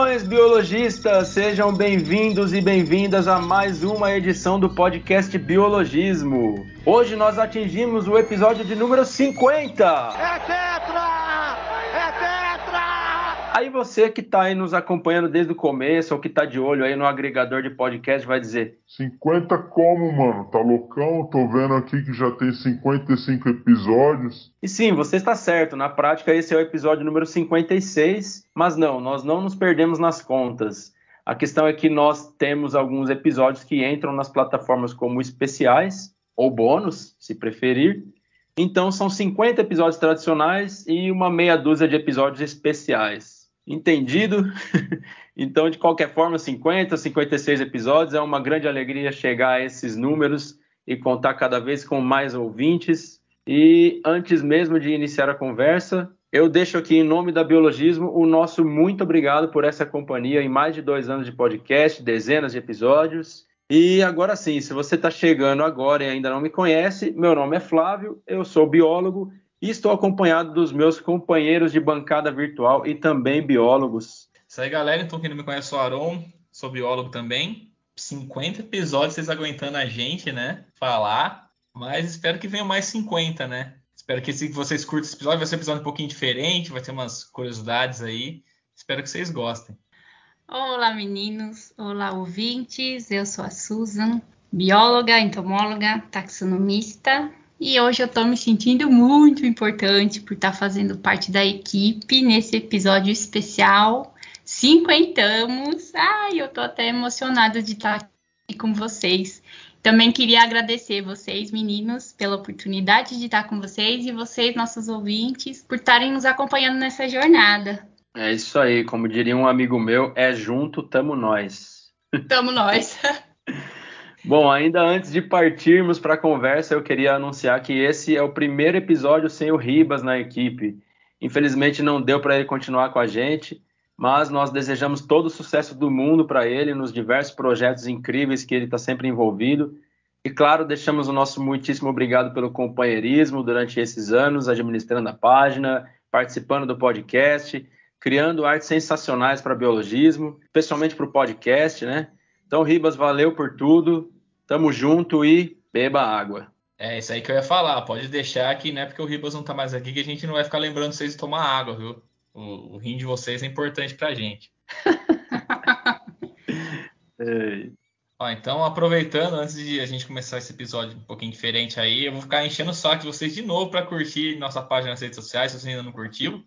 Saudações, biologistas! Sejam bem-vindos e bem-vindas a mais uma edição do podcast Biologismo. Hoje nós atingimos o episódio de número 50. É tetra! Aí você que está aí nos acompanhando desde o começo ou que está de olho aí no agregador de podcast vai dizer: 50 como, mano? Tá loucão? Tô vendo aqui que já tem 55 episódios. E sim, você está certo. Na prática, esse é o episódio número 56. Mas não, nós não nos perdemos nas contas. A questão é que nós temos alguns episódios que entram nas plataformas como especiais ou bônus, se preferir. Então são 50 episódios tradicionais e uma meia dúzia de episódios especiais. Entendido? então, de qualquer forma, 50, 56 episódios é uma grande alegria chegar a esses números e contar cada vez com mais ouvintes. E antes mesmo de iniciar a conversa, eu deixo aqui em nome da Biologismo o nosso muito obrigado por essa companhia em mais de dois anos de podcast, dezenas de episódios. E agora sim, se você está chegando agora e ainda não me conhece, meu nome é Flávio, eu sou biólogo e estou acompanhado dos meus companheiros de bancada virtual e também biólogos. Isso aí, galera. Então, quem não me conhece, sou Aron, sou biólogo também. 50 episódios vocês aguentando a gente, né? Falar. Mas espero que venham mais 50, né? Espero que se vocês curtam esse episódio, vai ser um episódio um pouquinho diferente, vai ter umas curiosidades aí. Espero que vocês gostem. Olá, meninos. Olá, ouvintes. Eu sou a Susan, bióloga, entomóloga, taxonomista. E hoje eu estou me sentindo muito importante por estar fazendo parte da equipe nesse episódio especial. Cinquentamos. Ai, eu estou até emocionada de estar aqui com vocês. Também queria agradecer vocês, meninos, pela oportunidade de estar com vocês e vocês, nossos ouvintes, por estarem nos acompanhando nessa jornada. É isso aí, como diria um amigo meu, é junto, tamo nós. Tamo nós. Bom, ainda antes de partirmos para a conversa, eu queria anunciar que esse é o primeiro episódio sem o Ribas na equipe. Infelizmente não deu para ele continuar com a gente, mas nós desejamos todo o sucesso do mundo para ele nos diversos projetos incríveis que ele está sempre envolvido. E claro, deixamos o nosso muitíssimo obrigado pelo companheirismo durante esses anos, administrando a página, participando do podcast, criando artes sensacionais para biologismo, especialmente para o podcast, né? Então, Ribas, valeu por tudo. Tamo junto e beba água. É, isso aí que eu ia falar. Pode deixar que não é porque o Ribas não tá mais aqui que a gente não vai ficar lembrando vocês de tomar água, viu? O, o rim de vocês é importante pra gente. Ó, então, aproveitando, antes de a gente começar esse episódio um pouquinho diferente aí, eu vou ficar enchendo o saco de vocês de novo para curtir nossa página nas redes sociais, se você ainda não curtiu.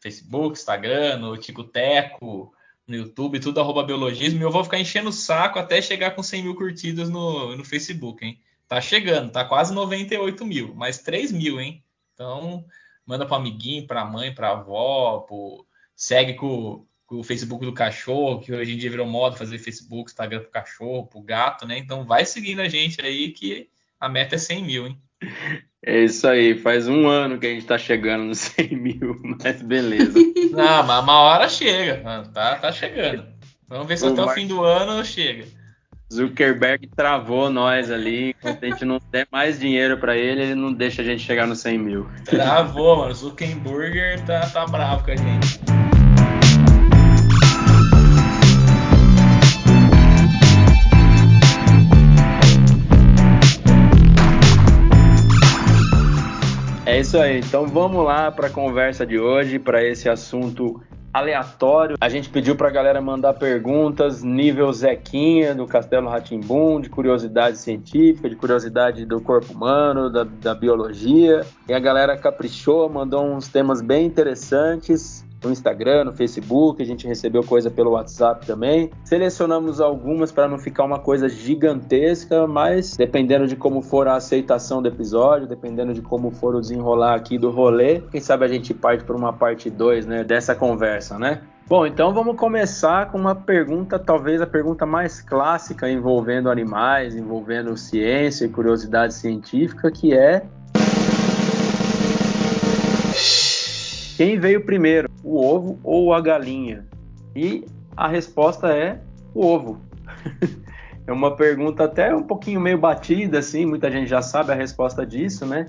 Facebook, Instagram, no Tico Teco, no YouTube, tudo arroba biologismo, e eu vou ficar enchendo o saco até chegar com 100 mil curtidas no, no Facebook, hein? Tá chegando, tá quase 98 mil, mais 3 mil, hein? Então, manda para amiguinho, para mãe, para avó, pro... segue com, com, o Facebook do cachorro, que hoje em dia virou moda fazer Facebook, Instagram pro cachorro, pro gato, né? Então, vai seguindo a gente aí que a meta é 100 mil, hein? É isso aí, faz um ano que a gente tá chegando nos 100 mil, mas beleza. Não, mas uma hora chega, tá, tá chegando. Vamos ver se o até Mark... o fim do ano chega. Zuckerberg travou nós ali, enquanto a gente não der mais dinheiro para ele, ele não deixa a gente chegar nos 100 mil. Travou, mano. Zuckerberg tá, tá bravo com a gente. É isso aí. Então vamos lá para a conversa de hoje, para esse assunto aleatório. A gente pediu para a galera mandar perguntas nível Zequinha do Castelo Ratimbum, de curiosidade científica, de curiosidade do corpo humano, da, da biologia. E a galera caprichou, mandou uns temas bem interessantes no Instagram, no Facebook, a gente recebeu coisa pelo WhatsApp também. Selecionamos algumas para não ficar uma coisa gigantesca, mas dependendo de como for a aceitação do episódio, dependendo de como for o desenrolar aqui do rolê, quem sabe a gente parte para uma parte 2, né, dessa conversa, né? Bom, então vamos começar com uma pergunta, talvez a pergunta mais clássica envolvendo animais, envolvendo ciência e curiosidade científica, que é Quem veio primeiro, o ovo ou a galinha? E a resposta é o ovo. é uma pergunta até um pouquinho meio batida, assim, muita gente já sabe a resposta disso, né?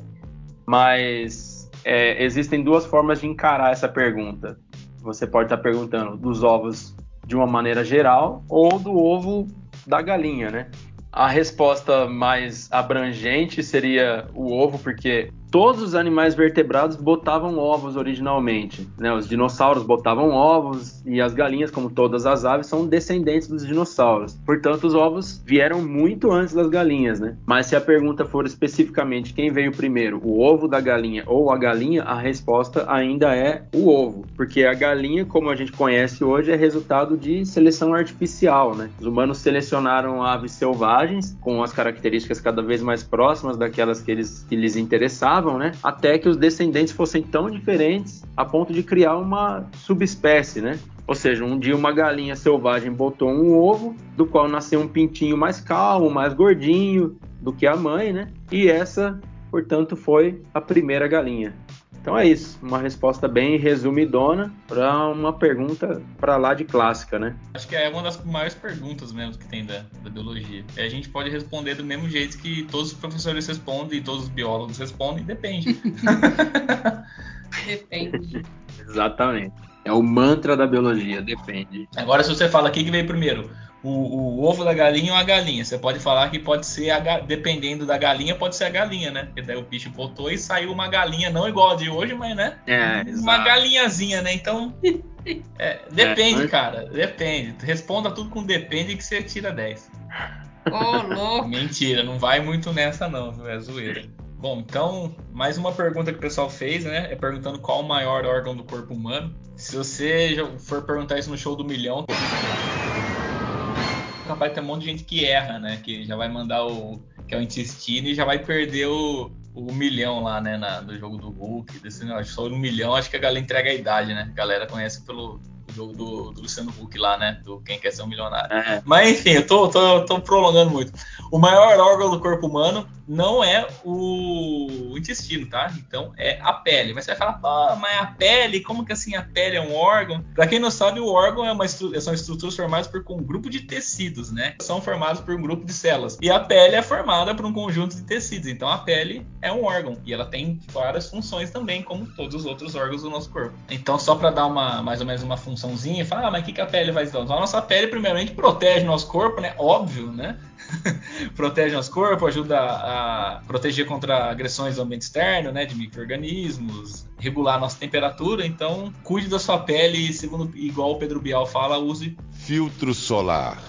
Mas é, existem duas formas de encarar essa pergunta. Você pode estar perguntando dos ovos de uma maneira geral ou do ovo da galinha, né? A resposta mais abrangente seria o ovo, porque todos os animais vertebrados botavam ovos originalmente. Né? Os dinossauros botavam ovos e as galinhas, como todas as aves, são descendentes dos dinossauros. Portanto, os ovos vieram muito antes das galinhas. Né? Mas se a pergunta for especificamente quem veio primeiro, o ovo da galinha ou a galinha, a resposta ainda é o ovo, porque a galinha, como a gente conhece hoje, é resultado de seleção artificial. Né? Os humanos selecionaram aves selvagens com as características cada vez mais próximas daquelas que, eles, que lhes interessavam né? Até que os descendentes fossem tão diferentes a ponto de criar uma subespécie, né? Ou seja, um dia uma galinha selvagem botou um ovo, do qual nasceu um pintinho mais calmo, mais gordinho do que a mãe, né? E essa, portanto, foi a primeira galinha. Então é isso, uma resposta bem resumidona para uma pergunta para lá de clássica, né? Acho que é uma das maiores perguntas mesmo que tem da, da biologia. E a gente pode responder do mesmo jeito que todos os professores respondem e todos os biólogos respondem, depende. depende. Exatamente. É o mantra da biologia, depende. Agora, se você fala o que veio primeiro, o, o, ovo da galinha ou a galinha. Você pode falar que pode ser, a, dependendo da galinha, pode ser a galinha, né? Porque daí o bicho botou e saiu uma galinha, não igual a de hoje, mas, né? É, uma galinhazinha, né? Então, é, depende, é, cara. Depende. Responda tudo com depende que você tira 10. Ô, oh, louco. Mentira, não vai muito nessa não, viu? É zoeira. Bom, então, mais uma pergunta que o pessoal fez, né? É perguntando qual o maior órgão do corpo humano. Se você for perguntar isso no show do milhão, capaz de ter um monte de gente que erra, né? Que já vai mandar o. que é o intestino e já vai perder o, o milhão lá, né? Na, no jogo do Hulk. Desse, acho só um milhão, acho que a galera entrega a idade, né? A galera conhece pelo jogo do, do, Luciano Huck lá, né? Do Quem Quer Ser um Milionário. É. Mas enfim, eu tô, tô, tô prolongando muito. O maior órgão do corpo humano não é o intestino, tá? Então é a pele. Mas você vai falar, pô, mas a pele, como que assim a pele é um órgão? Para quem não sabe, o órgão é uma estru são estruturas formadas por um grupo de tecidos, né? São formados por um grupo de células. E a pele é formada por um conjunto de tecidos. Então a pele é um órgão e ela tem várias funções também, como todos os outros órgãos do nosso corpo. Então só para dar uma mais ou menos uma funçãozinha, fala, ah, mas o que, que a pele fazer? Então, a nossa pele primeiramente protege nosso corpo, né? Óbvio, né? protege nosso corpo, ajuda a proteger contra agressões do ambiente externo, né, de micro-organismos, regular nossa temperatura. Então, cuide da sua pele, segundo igual o Pedro Bial fala, use filtro solar.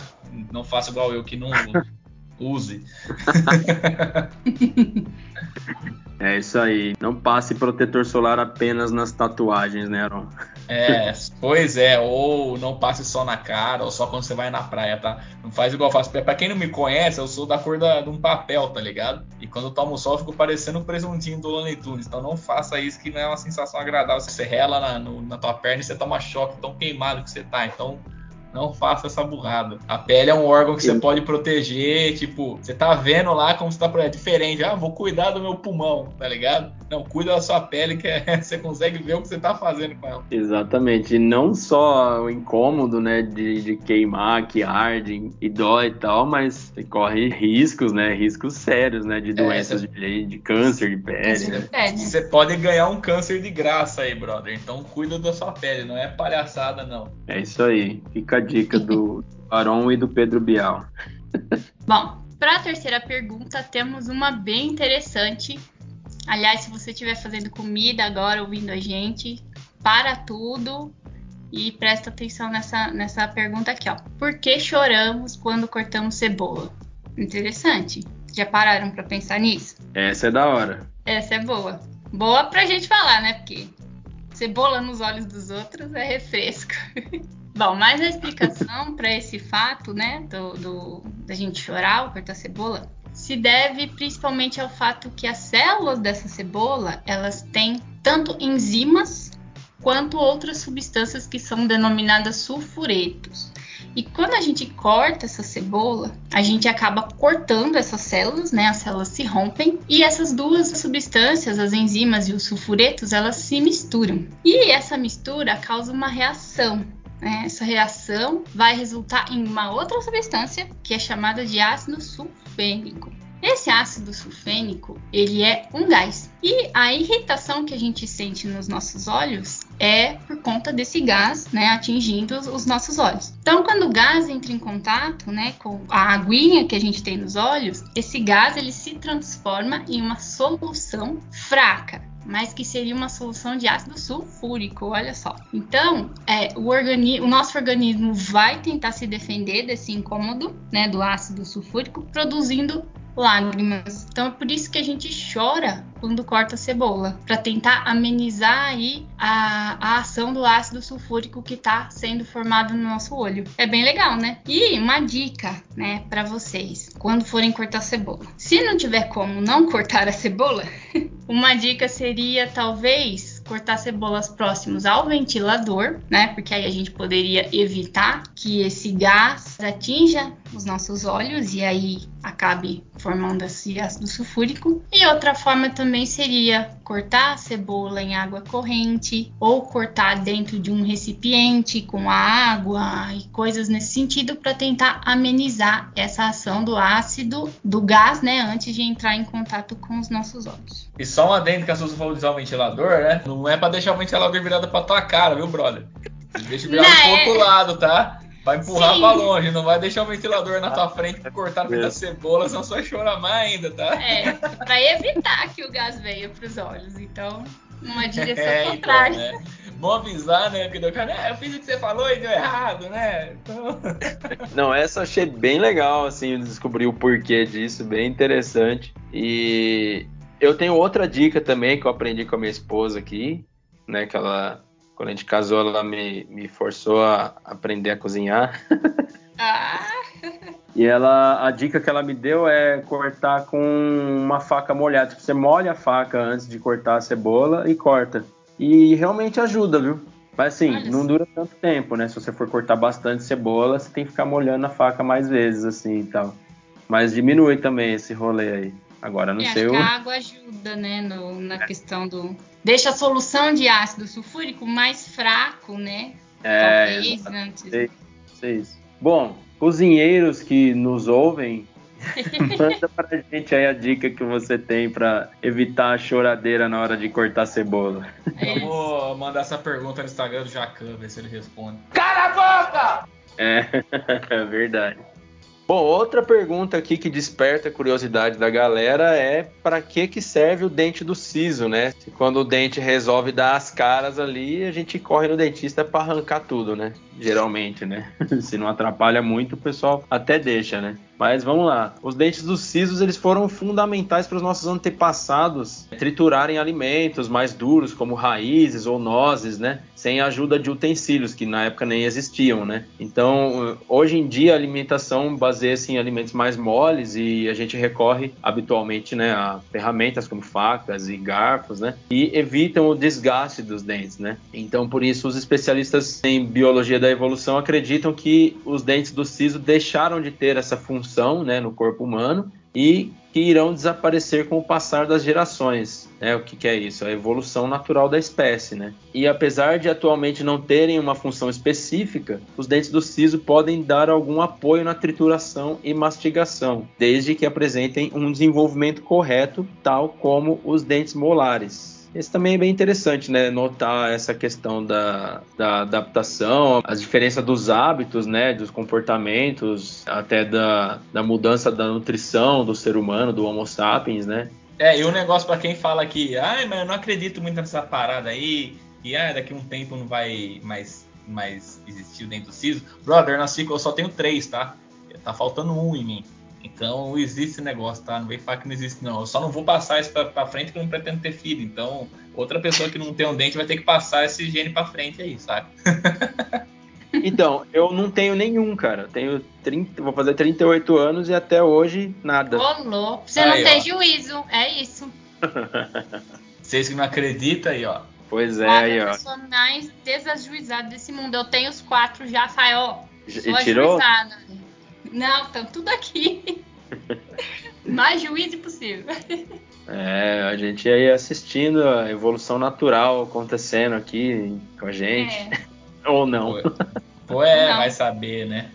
Não faça igual eu que não use. É isso aí. Não passe protetor solar apenas nas tatuagens, né, Aaron? É, pois é. Ou não passe só na cara, ou só quando você vai na praia, tá? Não faz igual eu faço. Pra quem não me conhece, eu sou da cor da, de um papel, tá ligado? E quando eu tomo sol, eu fico parecendo um presuntinho do Looney Tunes. Então não faça isso, que não é uma sensação agradável. Você rela na, no, na tua perna e você toma choque, tão queimado que você tá. Então não faça essa burrada. A pele é um órgão que Sim. você pode proteger, tipo, você tá vendo lá como você tá é diferente. Ah, vou cuidar do meu pulmão, tá ligado? Não, cuida da sua pele que é, você consegue ver o que você tá fazendo com ela. Exatamente. E não só o incômodo, né, de, de queimar, que arde e dói e tal, mas você corre riscos, né, riscos sérios, né, de é, doenças é, você... de, de, câncer de pele, né? Você pode ganhar um câncer de graça aí, brother. Então cuida da sua pele, não é palhaçada, não. É isso aí. Fica dica do Aron e do Pedro Bial. Bom, para a terceira pergunta, temos uma bem interessante. Aliás, se você estiver fazendo comida agora, ouvindo a gente, para tudo e presta atenção nessa, nessa pergunta aqui, ó. Por que choramos quando cortamos cebola? Interessante. Já pararam para pensar nisso? Essa é da hora. Essa é boa. Boa pra gente falar, né? Porque cebola nos olhos dos outros é refresco. Bom, mas a explicação para esse fato, né, do, do, da gente chorar ao cortar cebola, se deve principalmente ao fato que as células dessa cebola, elas têm tanto enzimas quanto outras substâncias que são denominadas sulfuretos. E quando a gente corta essa cebola, a gente acaba cortando essas células, né? As células se rompem e essas duas substâncias, as enzimas e os sulfuretos, elas se misturam. E essa mistura causa uma reação né, essa reação vai resultar em uma outra substância que é chamada de ácido sulfênico. Esse ácido sulfênico, ele é um gás. E a irritação que a gente sente nos nossos olhos é por conta desse gás, né, atingindo os nossos olhos. Então, quando o gás entra em contato, né, com a aguinha que a gente tem nos olhos, esse gás ele se transforma em uma solução fraca, mas que seria uma solução de ácido sulfúrico, olha só. Então, é, o, organi o nosso organismo vai tentar se defender desse incômodo, né, do ácido sulfúrico, produzindo lágrimas. Então é por isso que a gente chora quando corta a cebola, para tentar amenizar aí a, a ação do ácido sulfúrico que está sendo formado no nosso olho. É bem legal, né? E uma dica, né, para vocês, quando forem cortar cebola. Se não tiver como não cortar a cebola, uma dica seria talvez cortar cebolas próximos ao ventilador, né? Porque aí a gente poderia evitar que esse gás atinja os nossos olhos e aí acabe formando esse ácido sulfúrico. E outra forma também seria cortar a cebola em água corrente ou cortar dentro de um recipiente com água e coisas nesse sentido para tentar amenizar essa ação do ácido do gás, né, antes de entrar em contato com os nossos olhos. E só um adendo que a Suzy falou de usar o ventilador, né? Não é para deixar o ventilador virado para tua cara, viu, brother? Deixa virado pro outro é. lado, tá? Vai empurrar Sim. pra longe, não vai deixar o ventilador na tua frente pra cortar no meio da cebola, senão só vai chorar mais ainda, tá? É, pra evitar que o gás venha pros olhos. Então, uma direção é, então, contrária. Então, né? Bom avisar, né? Porque o cara, é, eu fiz o que você falou e deu errado, né? Então... Não, essa eu achei bem legal, assim, descobrir o porquê disso, bem interessante. E eu tenho outra dica também que eu aprendi com a minha esposa aqui, né? Que ela quando a gente casou, ela me, me forçou a aprender a cozinhar. Ah. e ela, a dica que ela me deu é cortar com uma faca molhada. Tipo, você molha a faca antes de cortar a cebola e corta. E realmente ajuda, viu? Mas assim, Olha não dura tanto tempo, né? Se você for cortar bastante cebola, você tem que ficar molhando a faca mais vezes, assim e tal. Mas diminui também esse rolê aí. Agora, não é, sei. O... que a água ajuda, né? No, na questão do deixa a solução de ácido sulfúrico mais fraco, né? É, Talvez antes. Sei, sei isso. Bom, cozinheiros que nos ouvem, manda pra gente aí a dica que você tem para evitar a choradeira na hora de cortar cebola. É Eu vou mandar essa pergunta no Instagram do Jacan, ver se ele responde. Cala a boca! É, é verdade. Bom, outra pergunta aqui que desperta a curiosidade da galera é para que que serve o dente do siso, né? Quando o dente resolve dar as caras ali, a gente corre no dentista para arrancar tudo, né? Geralmente, né? Se não atrapalha muito, o pessoal até deixa, né? Mas vamos lá. Os dentes dos sisos eles foram fundamentais para os nossos antepassados triturarem alimentos mais duros, como raízes ou nozes, né? Sem a ajuda de utensílios que na época nem existiam, né? Então, hoje em dia a alimentação baseia-se em alimentos mais moles e a gente recorre habitualmente, né, a ferramentas como facas e garfos, né? E evitam o desgaste dos dentes, né? Então, por isso os especialistas em biologia da evolução acreditam que os dentes do siso deixaram de ter essa função função né, no corpo humano e que irão desaparecer com o passar das gerações. Né? O que, que, é isso? A evolução natural da espécie. Né? E apesar de atualmente não terem uma função específica, os dentes do siso podem dar algum apoio na trituração e mastigação, desde que apresentem um desenvolvimento correto, tal como os dentes molares. Esse também é bem interessante, né? Notar essa questão da, da adaptação, as diferenças dos hábitos, né? Dos comportamentos, até da, da mudança da nutrição do ser humano, do Homo sapiens, né? É, e um negócio para quem fala que, ai, mas eu não acredito muito nessa parada aí, e ah, daqui um tempo não vai mais, mais existir dentro do siso. Brother, na eu só tenho três, tá? Tá faltando um em mim. Então existe esse negócio, tá? Não vem falar que não existe, não. Eu só não vou passar isso pra, pra frente porque eu não pretendo ter filho. Então, outra pessoa que não tem um dente vai ter que passar esse gene pra frente aí, sabe? Então, eu não tenho nenhum, cara. Tenho 30, vou fazer 38 anos e até hoje nada. Ô, louco. Você aí, não tem juízo, é isso. Vocês que não acreditam aí, ó. Pois é, aí, ó. pessoa mais desajuizada desse mundo. Eu tenho os quatro já, ó. E tirou? Ajuizada. Não, estão tudo aqui. Mais juízo possível. É, a gente aí assistindo a evolução natural acontecendo aqui com a gente. É. Ou não. Ou é, não. vai saber, né?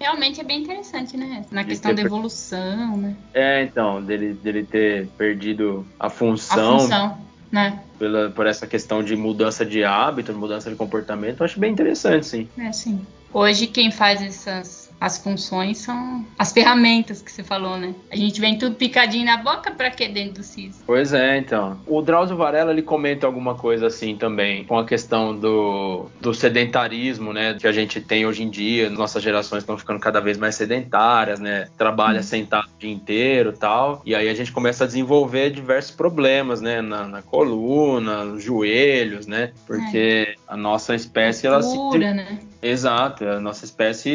Realmente é bem interessante, né? Na questão da evolução, né? É, então, dele, dele ter perdido a função. A função. né? Pela, por essa questão de mudança de hábito, mudança de comportamento, eu acho bem interessante, sim. É, sim. Hoje quem faz essas as funções são as ferramentas que você falou, né? A gente vem tudo picadinho na boca para que dentro do CIS? Pois é, então. O Drauzio Varela ele comenta alguma coisa assim também, com a questão do, do sedentarismo, né? Que a gente tem hoje em dia, nossas gerações estão ficando cada vez mais sedentárias, né? Trabalha uhum. sentado o dia inteiro tal. E aí a gente começa a desenvolver diversos problemas, né? Na, na coluna, nos joelhos, né? Porque é. a nossa espécie, ela se. né? Exato, a nossa espécie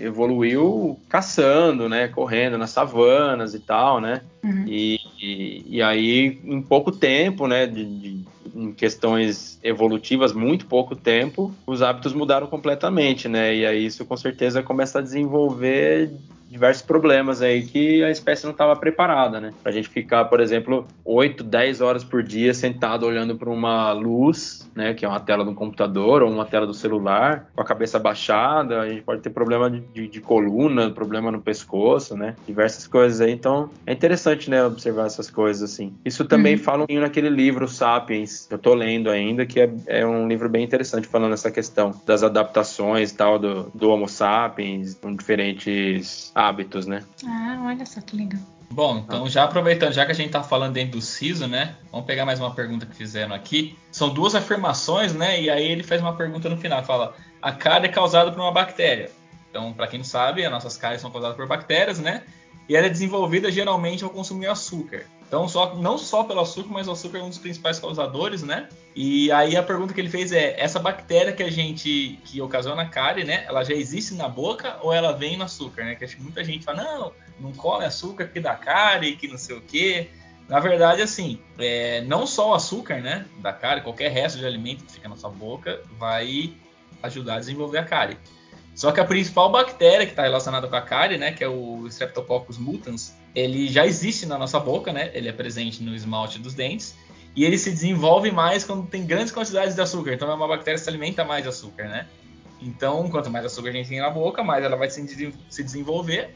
evoluiu caçando, né, correndo nas savanas e tal, né, uhum. e, e, e, aí em pouco tempo, né, de, de, em questões evolutivas, muito pouco tempo, os hábitos mudaram completamente, né, e aí isso com certeza começa a desenvolver diversos problemas aí que a espécie não estava preparada, né? Pra gente ficar, por exemplo, 8, 10 horas por dia sentado olhando para uma luz, né, que é uma tela do computador ou uma tela do celular, com a cabeça baixada, a gente pode ter problema de, de, de coluna, problema no pescoço, né? Diversas coisas aí. Então, é interessante, né, observar essas coisas assim. Isso também uhum. fala um naquele livro Sapiens, que eu tô lendo ainda, que é, é, um livro bem interessante falando essa questão das adaptações tal do, do Homo sapiens com diferentes hábitos, né? Ah, olha só que legal. Bom, então já aproveitando, já que a gente tá falando dentro do siso, né? Vamos pegar mais uma pergunta que fizeram aqui. São duas afirmações, né? E aí ele faz uma pergunta no final, fala: "A cárie é causada por uma bactéria". Então, para quem não sabe, as nossas cáries são causadas por bactérias, né? E ela é desenvolvida geralmente ao consumir açúcar. Então, só, não só pelo açúcar, mas o açúcar é um dos principais causadores, né? E aí a pergunta que ele fez é: essa bactéria que a gente que ocasiona a cárie, né? Ela já existe na boca ou ela vem no açúcar, né? Que acho que muita gente fala: não, não come açúcar que dá cárie, que não sei o quê. Na verdade, assim, é, não só o açúcar, né, da cárie, qualquer resto de alimento que fica na sua boca vai ajudar a desenvolver a cárie. Só que a principal bactéria que está relacionada com a cárie, né, que é o Streptococcus mutans, ele já existe na nossa boca, né? Ele é presente no esmalte dos dentes e ele se desenvolve mais quando tem grandes quantidades de açúcar. Então é uma bactéria que se alimenta mais de açúcar, né? Então, quanto mais açúcar a gente tem na boca, mais ela vai se desenvolver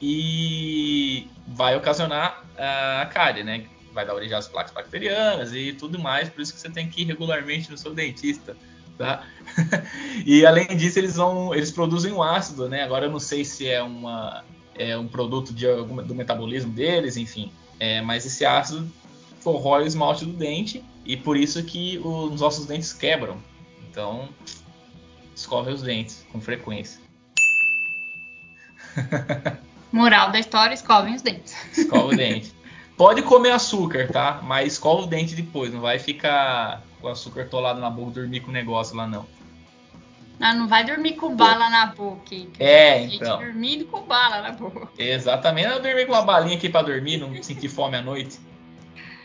e vai ocasionar a cárie, né? Vai dar origem às placas bacterianas e tudo mais, por isso que você tem que ir regularmente no seu dentista, tá? e além disso, eles vão, eles produzem um ácido, né? Agora eu não sei se é uma é um produto de, do metabolismo deles, enfim. É, mas esse ácido corrói o esmalte do dente e por isso que os nossos dentes quebram. Então, escove os dentes com frequência. Moral da história, escovem os dentes. Escova o dente. Pode comer açúcar, tá? Mas escova o dente depois. Não vai ficar com o açúcar tolado na boca dormir com o negócio lá, não. Não, não vai dormir com bala na boca. É, então. dormindo com bala na boca. Exatamente. Eu dormir com uma balinha aqui para dormir, não sentir fome à noite.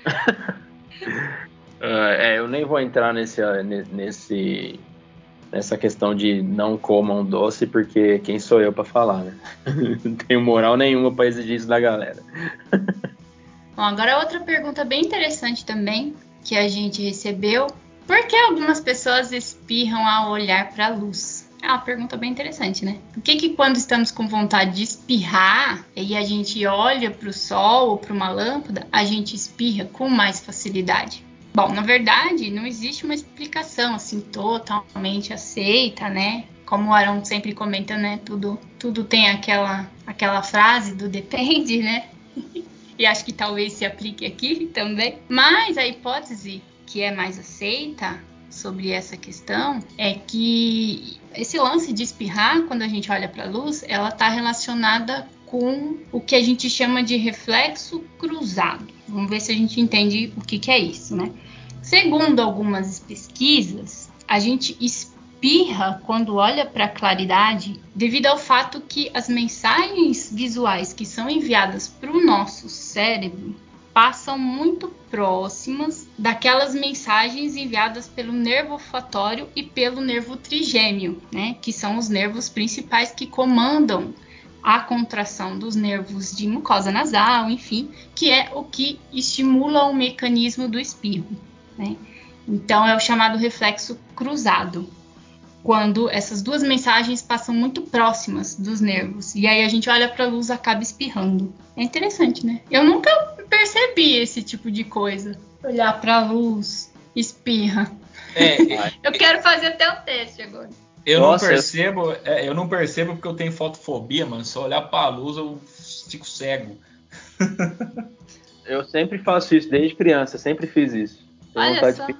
é, eu nem vou entrar nesse, nesse nessa questão de não comam doce, porque quem sou eu para falar, né? não tenho moral nenhuma para exigir isso da galera. Bom, agora outra pergunta bem interessante também que a gente recebeu. Por que algumas pessoas espirram ao olhar para a luz? É uma pergunta bem interessante, né? Por que, que quando estamos com vontade de espirrar e a gente olha para o sol ou para uma lâmpada, a gente espirra com mais facilidade? Bom, na verdade, não existe uma explicação assim totalmente aceita, né? Como o Arão sempre comenta, né? Tudo, tudo tem aquela, aquela frase do depende, né? e acho que talvez se aplique aqui também. Mas a hipótese que é mais aceita sobre essa questão é que esse lance de espirrar quando a gente olha para a luz, ela está relacionada com o que a gente chama de reflexo cruzado. Vamos ver se a gente entende o que, que é isso, né? Segundo algumas pesquisas, a gente espirra quando olha para a claridade devido ao fato que as mensagens visuais que são enviadas para o nosso cérebro passam muito próximas daquelas mensagens enviadas pelo nervo olfatório e pelo nervo trigêmeo, né, que são os nervos principais que comandam a contração dos nervos de mucosa nasal, enfim, que é o que estimula o mecanismo do espirro. Né? Então é o chamado reflexo cruzado, quando essas duas mensagens passam muito próximas dos nervos e aí a gente olha para a luz e acaba espirrando. É interessante, né? Eu nunca percebi esse tipo de coisa. Olhar pra luz, espirra. É, Eu quero fazer até o teste agora. eu Nossa, não percebo, é, eu não percebo porque eu tenho fotofobia, mano. Se eu olhar pra luz, eu fico cego. Eu sempre faço isso desde criança, sempre fiz isso. Tenho Olha só. de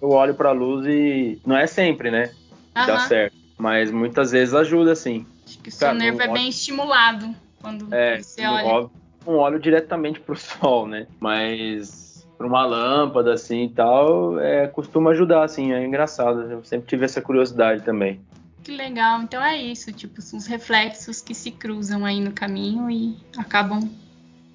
eu olho pra luz e não é sempre, né? Dá certo. Mas muitas vezes ajuda, sim. Acho que o seu Cara, nervo é bem estimulado quando É, você olha. óbvio, não olho diretamente pro sol, né? Mas pra uma lâmpada assim e tal, é, costuma ajudar, assim, é engraçado. Eu sempre tive essa curiosidade também. Que legal. Então é isso, tipo, são os reflexos que se cruzam aí no caminho e acabam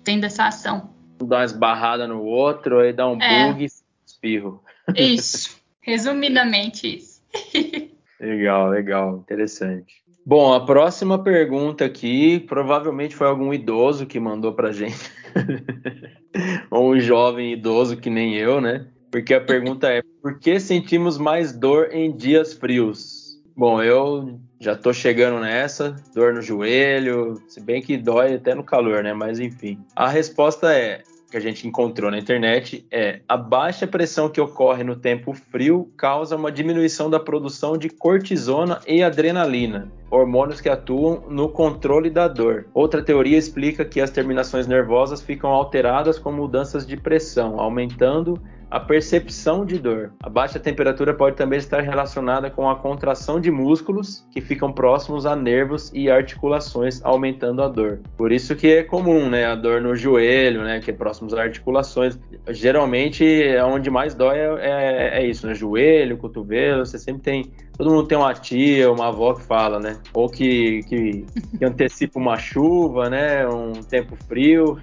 tendo essa ação. Dá uma esbarrada no outro, aí dá um É. bug e espirro. Isso. Resumidamente isso. Legal, legal, interessante. Bom, a próxima pergunta aqui provavelmente foi algum idoso que mandou pra gente. Ou um jovem idoso que nem eu, né? Porque a pergunta é: por que sentimos mais dor em dias frios? Bom, eu já tô chegando nessa, dor no joelho, se bem que dói até no calor, né? Mas enfim. A resposta é que a gente encontrou na internet é a baixa pressão que ocorre no tempo frio causa uma diminuição da produção de cortisona e adrenalina, hormônios que atuam no controle da dor. Outra teoria explica que as terminações nervosas ficam alteradas com mudanças de pressão, aumentando a percepção de dor. A baixa temperatura pode também estar relacionada com a contração de músculos que ficam próximos a nervos e articulações, aumentando a dor. Por isso que é comum, né, a dor no joelho, né, que é próximo às articulações. Geralmente, é onde mais dói é, é- é isso, né, joelho, cotovelo. Você sempre tem, todo mundo tem uma tia, uma avó que fala, né, ou que, que, que antecipa uma chuva, né, um tempo frio.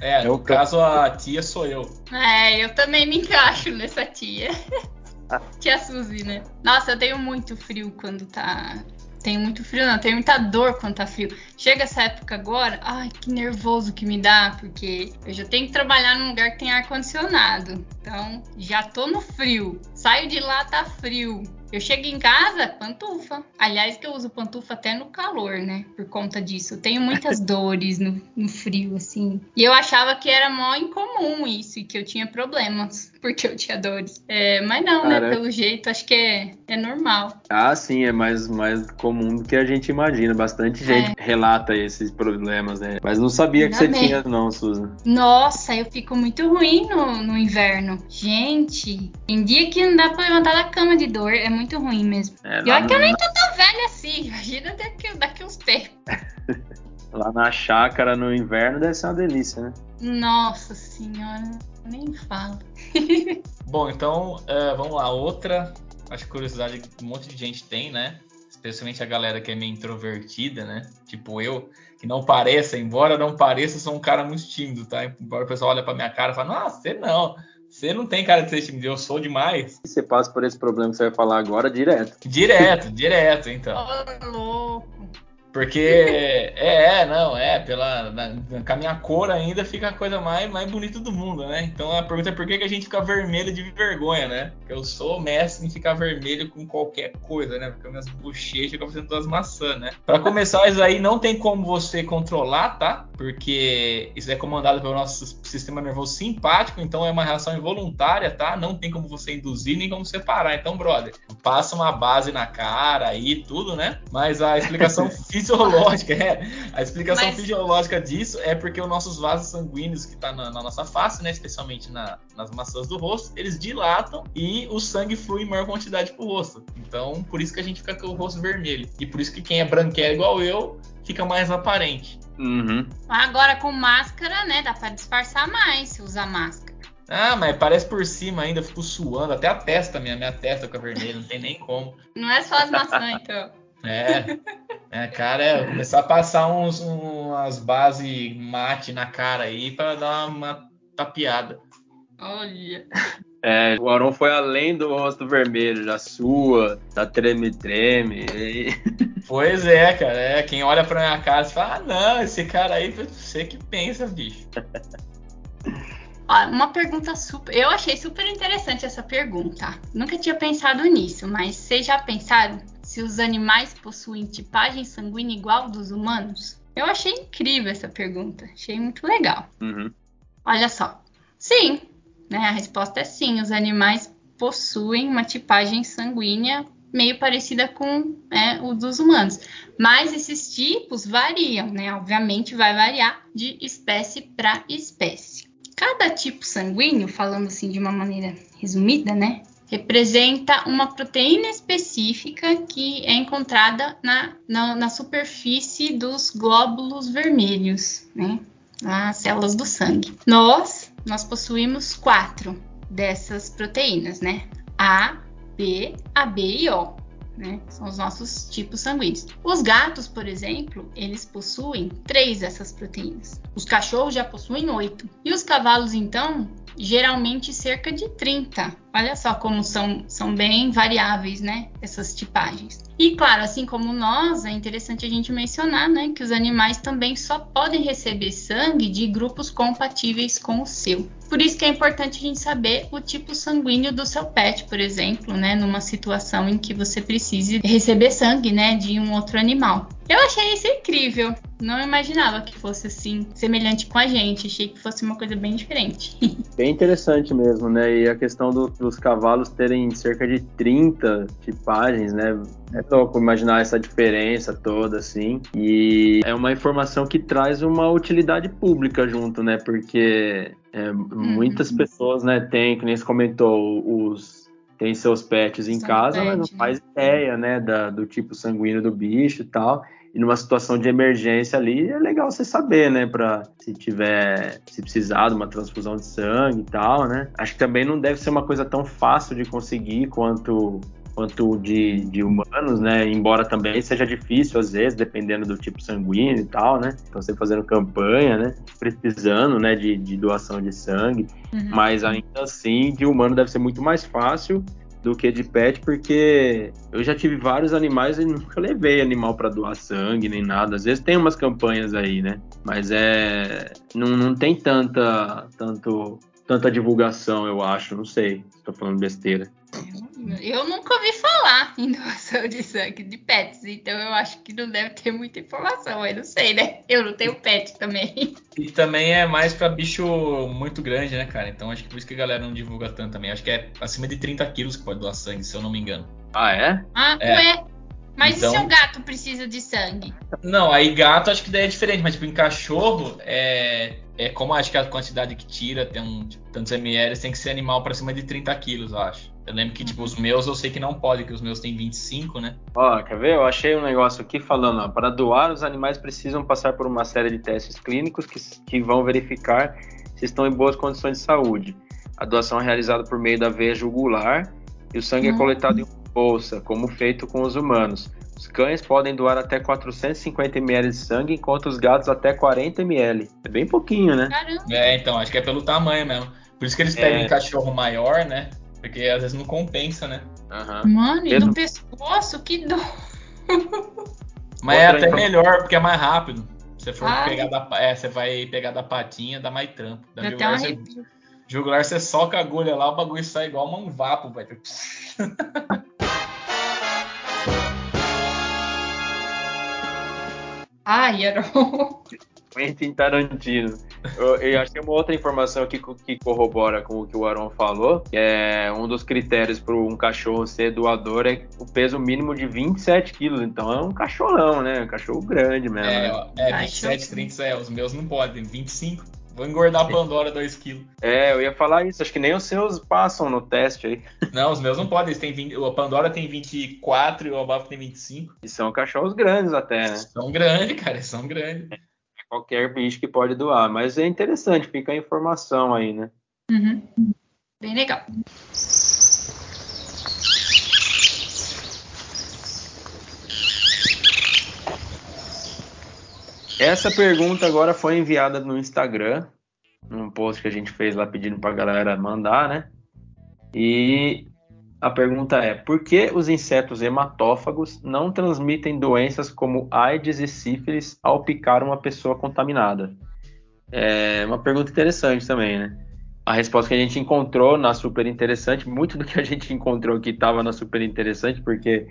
É, no Eu- caso a tia sou eu. É, eu também me encaixo nessa tia. tia Suzy, né? Nossa, eu tenho muito frio quando tá. Tenho muito frio, não, tenho muita dor quando tá frio. Chega essa época agora, ai, que nervoso que me dá, porque eu já tenho que trabalhar num lugar que tem ar-condicionado. Então, já tô no frio. Saio de lá, tá frio. Eu chego em casa, pantufa. Aliás, que eu uso pantufa até no calor, né? Por conta disso. Eu tenho muitas dores no, no frio, assim. E eu achava que era mó incomum isso e que eu tinha problemas porque eu tinha dores. É, mas não, né? Pelo jeito, acho que é, é normal. Ah, sim, é mais, mais comum do que a gente imagina. Bastante gente relata esses problemas, né? Mas não sabia que É. Ainda você bem. tinha, não, Susan. Nossa, eu fico muito ruim no, no inverno. Gente, tem dia que não dá pra levantar da cama de dor. É muito ruim mesmo. É, E olha que eu nem tô tão velha assim. Imagina daqui, daqui uns tempos. lá na chácara no inverno deve ser uma delícia, né? Nossa senhora, nem falo. Bom, então, é, vamos lá. Outra, acho que curiosidade que um monte de gente tem, né? Especialmente a galera que é meio introvertida, né? Tipo eu, que não pareça, embora não pareça, sou um cara muito tímido, tá? Embora o pessoal olha pra minha cara e fala, nossa, você não. Você não tem cara de ser tímido, eu sou demais. Você passa por esse problema que você vai falar agora direto. Direto, direto, então. Ô, louco. Porque é, é, não, é, pela, na, com a minha cor ainda fica a coisa mais, mais bonita do mundo, né? Então a pergunta é por que, que a gente fica vermelho de vergonha, né? Porque eu sou mestre em ficar vermelho com qualquer coisa, né? Porque minhas bochechas ficam parecendo duas maçãs, né? Pra começar, isso aí não tem como você controlar, tá? Porque isso é comandado pelo nosso sistema nervoso simpático, então é uma reação involuntária, tá? Não tem como você induzir nem como separar. Então, brother, passa uma base na cara aí, tudo, né? Mas a explicação fisiológica, é. A explicação Mas- fisiológica disso é porque os nossos vasos sanguíneos que tá na, na nossa face, né? Especialmente na- nas maçãs do rosto, eles dilatam e o sangue flui em maior quantidade pro rosto. Então, por isso que a gente fica com o rosto vermelho. E por isso que quem é branquelo igual eu fica mais aparente. Uhum. Agora com máscara, né? Dá pra disfarçar mais se usar máscara. Ah, mas parece por cima ainda, eu fico suando, até a testa, minha, minha testa fica vermelha, não tem nem como. Não é só as maçãs, então. É, é cara, é começar a passar uns, umas bases mate na cara aí pra dar uma tapeada. Olha. É, o Aron foi além do rosto vermelho, já sua, tá treme-treme. Pois é, cara, é, quem olha pra minha cara e fala, ah, não, esse cara aí, você que pensa, bicho. Uma pergunta super. Eu achei super interessante essa pergunta. Nunca tinha pensado nisso, mas vocês já pensaram se os animais possuem tipagem sanguínea igual dos humanos? Eu achei incrível essa pergunta. Achei muito legal. Uhum. Olha só. Sim, né? A resposta é sim. Os animais possuem uma tipagem sanguínea meio parecida com é, o dos humanos. Mas esses tipos variam, né? Obviamente vai variar de espécie para espécie. Cada tipo sanguíneo, falando assim de uma maneira resumida, né? Representa uma proteína específica que é encontrada na, na, na superfície dos glóbulos vermelhos, né? As células do sangue. Nós, nós possuímos quatro dessas proteínas, né? A, B, AB e O. Né? São os nossos tipos sanguíneos. Os gatos, por exemplo, eles possuem três dessas proteínas. Os cachorros já possuem oito. E os cavalos, então, geralmente cerca de 30. Olha só como são, são bem variáveis, né? Essas tipagens. E claro, assim como nós, é interessante a gente mencionar, né, que os animais também só podem receber sangue de grupos compatíveis com o seu. Por isso que é importante a gente saber o tipo sanguíneo do seu pet, por exemplo, né, numa situação em que você precise receber sangue, né, de um outro animal. Eu achei isso incrível. Não imaginava que fosse assim, semelhante com a gente. Achei que fosse uma coisa bem diferente. Bem interessante mesmo, né? E a questão do, dos cavalos terem cerca de 30 tipagens, né? É louco imaginar essa diferença toda, assim. E é uma informação que traz uma utilidade pública junto, né? Porque é, uhum. muitas pessoas, né, tem, que nem você comentou, os tem seus pets em São casa, pet, mas não né? faz ideia, né, da, do tipo sanguíneo do bicho e tal. E numa situação de emergência ali, é legal você saber, né, para se tiver, se precisar de uma transfusão de sangue e tal, né. Acho que também não deve ser uma coisa tão fácil de conseguir quanto quanto de, de humanos, né? Embora também seja difícil às vezes, dependendo do tipo sanguíneo e tal, né? Então você fazendo campanha, né? Precisando, né? De, de doação de sangue, uhum. mas ainda assim de humano deve ser muito mais fácil do que de pet, porque eu já tive vários animais e nunca levei animal para doar sangue nem nada. Às vezes tem umas campanhas aí, né? Mas é não, não tem tanta tanto tanta divulgação, eu acho, não sei, estou falando besteira. Eu nunca ouvi falar em doação de sangue de pets, então eu acho que não deve ter muita informação, eu não sei, né? Eu não tenho pet também. E também é mais para bicho muito grande, né, cara? Então acho que por isso que a galera não divulga tanto também. Acho que é acima de 30 quilos que pode doar sangue, se eu não me engano. Ah, é? Ah, é. ué. Mas então, e se o gato precisa de sangue? Não, aí gato acho que daí é diferente, mas tipo, em cachorro, é, é como acho que a quantidade que tira tem um tipo, tantos ml, tem que ser animal para cima de 30 quilos, eu acho. Eu lembro que, tipo, os meus eu sei que não pode, que os meus têm 25, né? Ó, quer ver? Eu achei um negócio aqui falando, ó, para doar, os animais precisam passar por uma série de testes clínicos que, que vão verificar se estão em boas condições de saúde. A doação é realizada por meio da veia jugular e o sangue é coletado em uma bolsa, como feito com os humanos. Os cães podem doar até 450 ml de sangue, enquanto os gatos até 40 ml. É bem pouquinho, né? Caramba. É, então, acho que é pelo tamanho mesmo. Por isso que eles pegam é... um cachorro maior, né? Porque às vezes não compensa, né? Uhum. Mano, e no pescoço, que dor. Mas é até melhor, porque é mais rápido. Se for Ai. pegar da, é, você vai pegar da patinha, dá mais trampo. Da jugular, você, jugular, você soca a agulha lá, o bagulho sai igual um vapo, velho. Ai, era Quentin Tarantino. Eu, eu acho que uma outra informação aqui que corrobora com o que o Aaron falou, que é um dos critérios para um cachorro ser doador é o peso mínimo de 27 quilos. Então é um cachorrão, né? Um cachorro grande mesmo. É, né? é 27, 30, é. Os meus não podem, 25. Vou engordar a Pandora 2 quilos. É, eu ia falar isso. Acho que nem os seus passam no teste aí. Não, os meus não podem. Eles têm 20, a Pandora tem 24 e o Abaf tem 25. E são cachorros grandes até, né? São grandes, cara. São grandes. Qualquer bicho que pode doar. Mas é interessante, fica a informação aí, né? Uhum. Bem legal. Essa pergunta agora foi enviada no Instagram, num post que a gente fez lá pedindo para a galera mandar, né? E a pergunta é: por que os insetos hematófagos não transmitem doenças como AIDS e sífilis ao picar uma pessoa contaminada? É uma pergunta interessante também, né? A resposta que a gente encontrou na super interessante, muito do que a gente encontrou aqui estava na super interessante, porque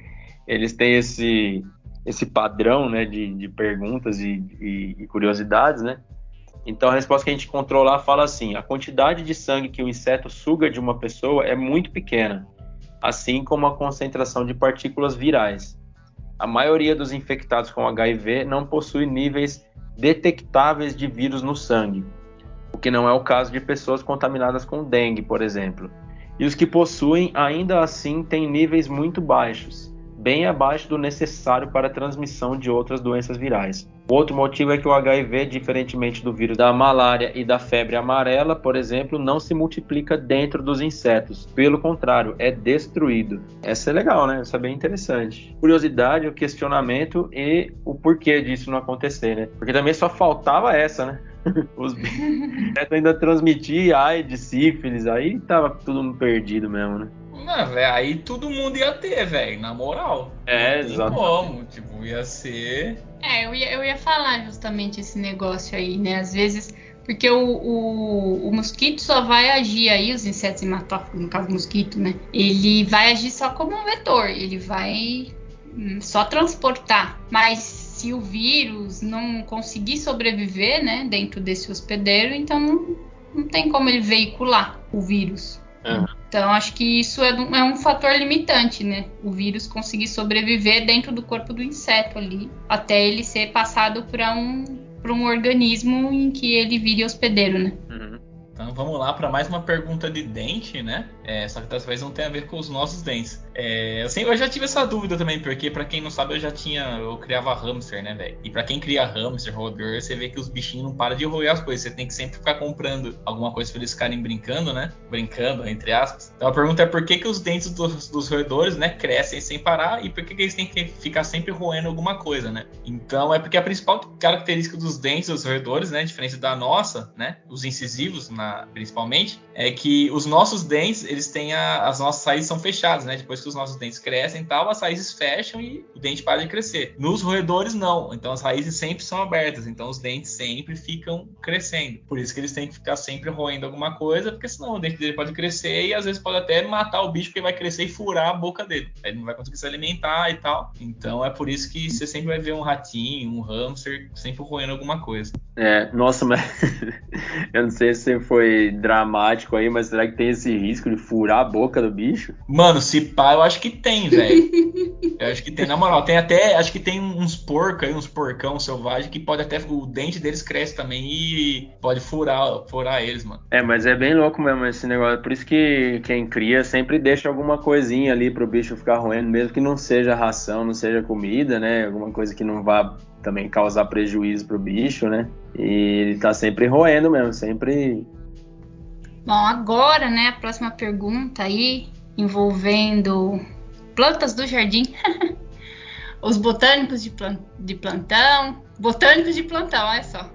eles têm esse, esse padrão né, de, de perguntas e, e, e curiosidades, né? Então a resposta que a gente encontrou lá fala assim: a quantidade de sangue que o inseto suga de uma pessoa é muito pequena, assim como a concentração de partículas virais. A maioria dos infectados com HIV não possui níveis detectáveis de vírus no sangue, o que não é o caso de pessoas contaminadas com dengue, por exemplo. E os que possuem, ainda assim, têm níveis muito baixos, bem abaixo do necessário para a transmissão de outras doenças virais. O outro motivo é que o HIV, diferentemente do vírus da malária e da febre amarela, por exemplo, não se multiplica dentro dos insetos. Pelo contrário, é destruído. Essa é legal, né? Isso é bem interessante. Curiosidade, o questionamento e o porquê disso não acontecer, né? Porque também só faltava essa, né? Os insetos ainda transmitia AIDS, sífilis, aí tava tudo perdido mesmo, né? Não, véio, aí todo mundo ia ter, velho, na moral. É, exato. como, tipo, ia ser. É, eu ia, eu ia falar justamente esse negócio aí, né? Às vezes, porque o, o, o mosquito só vai agir aí, os insetos hematófagos, no caso do mosquito, né? Ele vai agir só como um vetor, ele vai hum, só transportar. Mas se o vírus não conseguir sobreviver, né, dentro desse hospedeiro, então não, não tem como ele veicular o vírus. Uhum. Então, acho que isso é um, é um, fator limitante, né? O vírus conseguir sobreviver dentro do corpo do inseto ali, até ele ser passado para um, um organismo em que ele vire hospedeiro, né? Uhum. Então vamos lá para mais uma pergunta de dente, né? É, só que dessa vez não tem a ver com os nossos dentes. É, sempre, eu já tive essa dúvida também, porque para quem não sabe, eu já tinha. Eu criava hamster, né, velho? E para quem cria hamster, roedor, você vê que os bichinhos não param de roer as coisas. Você tem que sempre ficar comprando alguma coisa para eles ficarem brincando, né? Brincando, entre aspas. Então a pergunta é por que, que os dentes dos, dos roedores, né, crescem sem parar e por que, que eles têm que ficar sempre roendo alguma coisa, né? Então é porque a principal característica dos dentes dos roedores, né, diferente da nossa, né, os incisivos, na, principalmente, é que os nossos dentes, eles têm a, as nossas saídas são fechadas, né? Depois que os nossos dentes crescem e tal, as raízes fecham e o dente para de crescer. Nos roedores, não. Então as raízes sempre são abertas, então os dentes sempre ficam crescendo. Por isso que eles têm que ficar sempre roendo alguma coisa, porque senão o dente dele pode crescer e às vezes pode até matar o bicho, porque vai crescer e furar a boca dele. Ele não vai conseguir se alimentar e tal. Então é por isso que você sempre vai ver um ratinho, um hamster, sempre roendo alguma coisa. É, nossa, mas eu não sei se você foi dramático aí, mas será que tem esse risco de furar a boca do bicho? Mano, se pá, eu acho que tem, velho. eu acho que tem, na moral, tem até, acho que tem uns porcos aí, uns porcão selvagem que pode até, o dente deles cresce também e pode furar, furar eles, mano. É, mas é bem louco mesmo esse negócio, por isso que quem cria sempre deixa alguma coisinha ali pro bicho ficar roendo, mesmo que não seja ração, não seja comida, né, alguma coisa que não vá também causar prejuízo pro bicho, né? E ele tá sempre roendo mesmo, sempre. Bom, agora, né, a próxima pergunta aí, envolvendo plantas do jardim. Os botânicos de, plan de plantão. Botânicos de plantão, olha só.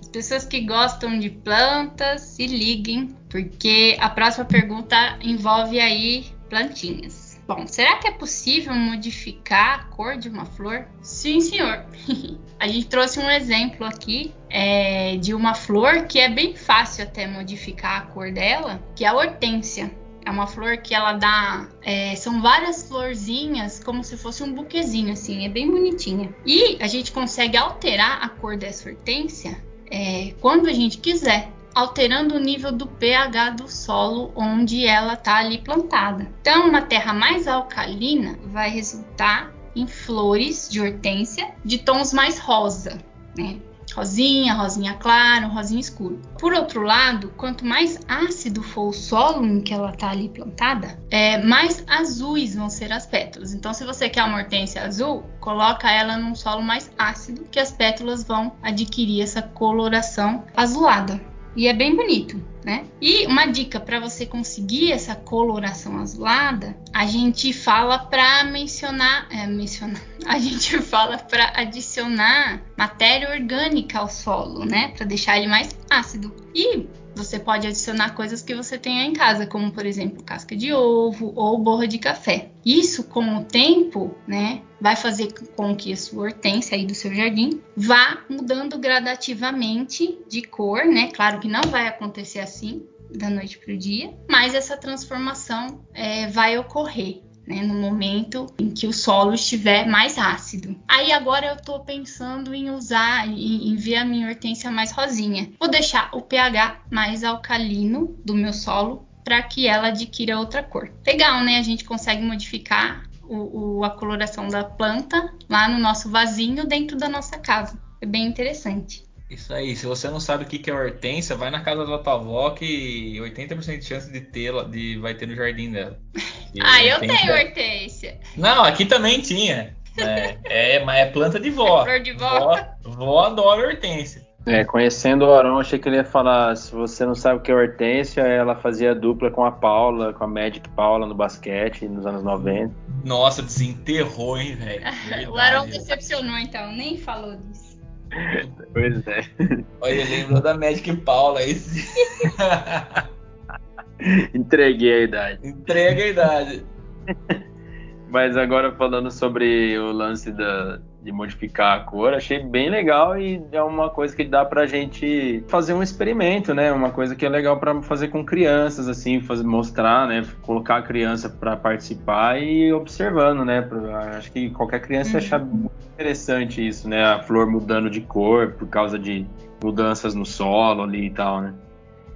As pessoas que gostam de plantas, se liguem, porque a próxima pergunta envolve aí plantinhas. Bom, será que é possível modificar a cor de uma flor? Sim, senhor. a gente trouxe um exemplo aqui é, de uma flor que é bem fácil até modificar a cor dela, que é a hortênsia. É uma flor que ela dá. É, são várias florzinhas, como se fosse um buquezinho, assim, é bem bonitinha. E a gente consegue alterar a cor dessa hortênsia é, quando a gente quiser alterando o nível do pH do solo onde ela está ali plantada. Então, uma terra mais alcalina vai resultar em flores de hortênsia de tons mais rosa, né? Rosinha, rosinha claro, rosinha escuro. Por outro lado, quanto mais ácido for o solo em que ela está ali plantada, é, mais azuis vão ser as pétalas. Então, se você quer uma hortênsia azul, coloca ela num solo mais ácido, que as pétalas vão adquirir essa coloração azulada e é bem bonito, né? E uma dica para você conseguir essa coloração azulada, a gente fala para mencionar, é, mencionar, a gente fala para adicionar matéria orgânica ao solo, né? Para deixar ele mais ácido. E você pode adicionar coisas que você tenha em casa, como por exemplo casca de ovo ou borra de café. Isso, com o tempo, né, vai fazer com que a sua hortência aí do seu jardim vá mudando gradativamente de cor, né? Claro que não vai acontecer assim da noite para o dia, mas essa transformação é, vai ocorrer. Né, no momento em que o solo estiver mais ácido. Aí agora eu estou pensando em usar, em, em ver a minha hortência mais rosinha. Vou deixar o pH mais alcalino do meu solo para que ela adquira outra cor. Legal, né? A gente consegue modificar o, o, a coloração da planta lá no nosso vasinho dentro da nossa casa. É bem interessante. Isso aí, se você não sabe o que é hortência, vai na casa da tua avó que 80% de chance de ter, de vai ter no jardim dela. E ah, eu tenho hortência. Não, aqui também tinha. É, é, mas é planta de vó. É flor de vó. vó. Vó adora hortência. É, conhecendo o Arão, achei que ele ia falar, se você não sabe o que é hortência, ela fazia dupla com a Paula, com a Magic Paula no basquete nos anos 90. Nossa, desenterrou, hein, velho. o Arão decepcionou, então, nem falou disso. Pois é. Olha, lembrou da Magic Paula esse. Entreguei a idade. Entrega a idade. Mas agora falando sobre o lance da, de modificar a cor, achei bem legal e é uma coisa que dá pra gente fazer um experimento, né? Uma coisa que é legal para fazer com crianças, assim, fazer, mostrar, né? Colocar a criança para participar e observando, né? Pra, acho que qualquer criança uhum. achar interessante isso, né? A flor mudando de cor por causa de mudanças no solo ali e tal, né?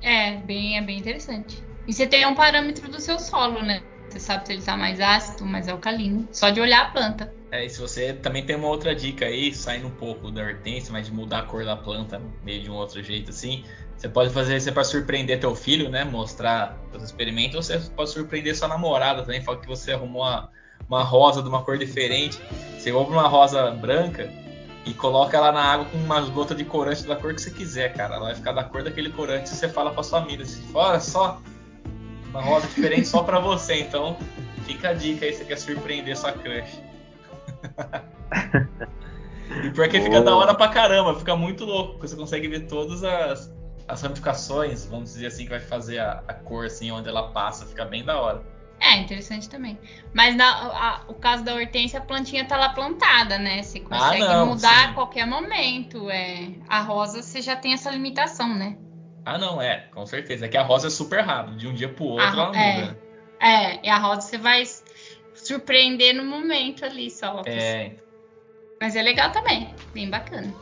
É, bem, é bem interessante. E você tem um parâmetro do seu solo, né? Você sabe se ele está mais ácido, mais alcalino, só de olhar a planta. É, e se você também tem uma outra dica aí, saindo um pouco da hortência, mas de mudar a cor da planta meio de um outro jeito assim, você pode fazer isso para surpreender teu filho, né? Mostrar os experimentos, ou você pode surpreender sua namorada também, falar que você arrumou uma, uma rosa de uma cor diferente. Você compra uma rosa branca e coloca ela na água com umas gotas de corante da cor que você quiser, cara. Ela vai ficar da cor daquele corante e você fala pra sua amiga assim, olha só, uma rosa diferente só para você. Então, fica a dica aí se você quer surpreender sua crush. e porque fica da hora pra caramba, fica muito louco, porque você consegue ver todas as, as ramificações, vamos dizer assim, que vai fazer a, a cor assim, onde ela passa, fica bem da hora. É, interessante também. Mas na, a, o caso da hortência, a plantinha tá lá plantada, né? Você ah, consegue ah, não, mudar sim. a qualquer momento. É, a rosa, você já tem essa limitação, né? Ah, não, é, com certeza. É que a rosa é super rápido, de um dia pro outro a, ela é, muda. É, e a rosa você vai surpreender no momento ali só. É. Mas é legal também, bem bacana.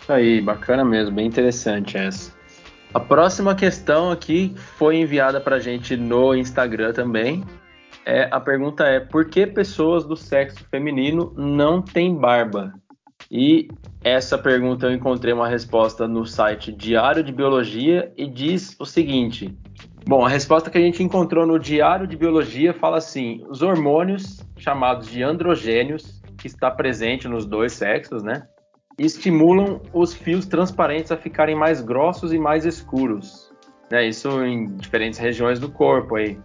Isso aí, bacana mesmo, bem interessante essa. A próxima questão aqui foi enviada pra gente no Instagram também. É, a pergunta é: por que pessoas do sexo feminino não têm barba? E essa pergunta eu encontrei uma resposta no site Diário de Biologia e diz o seguinte: Bom, a resposta que a gente encontrou no Diário de Biologia fala assim: os hormônios chamados de androgênios, que está presente nos dois sexos, né, estimulam os fios transparentes a ficarem mais grossos e mais escuros. Né, isso em diferentes regiões do corpo aí.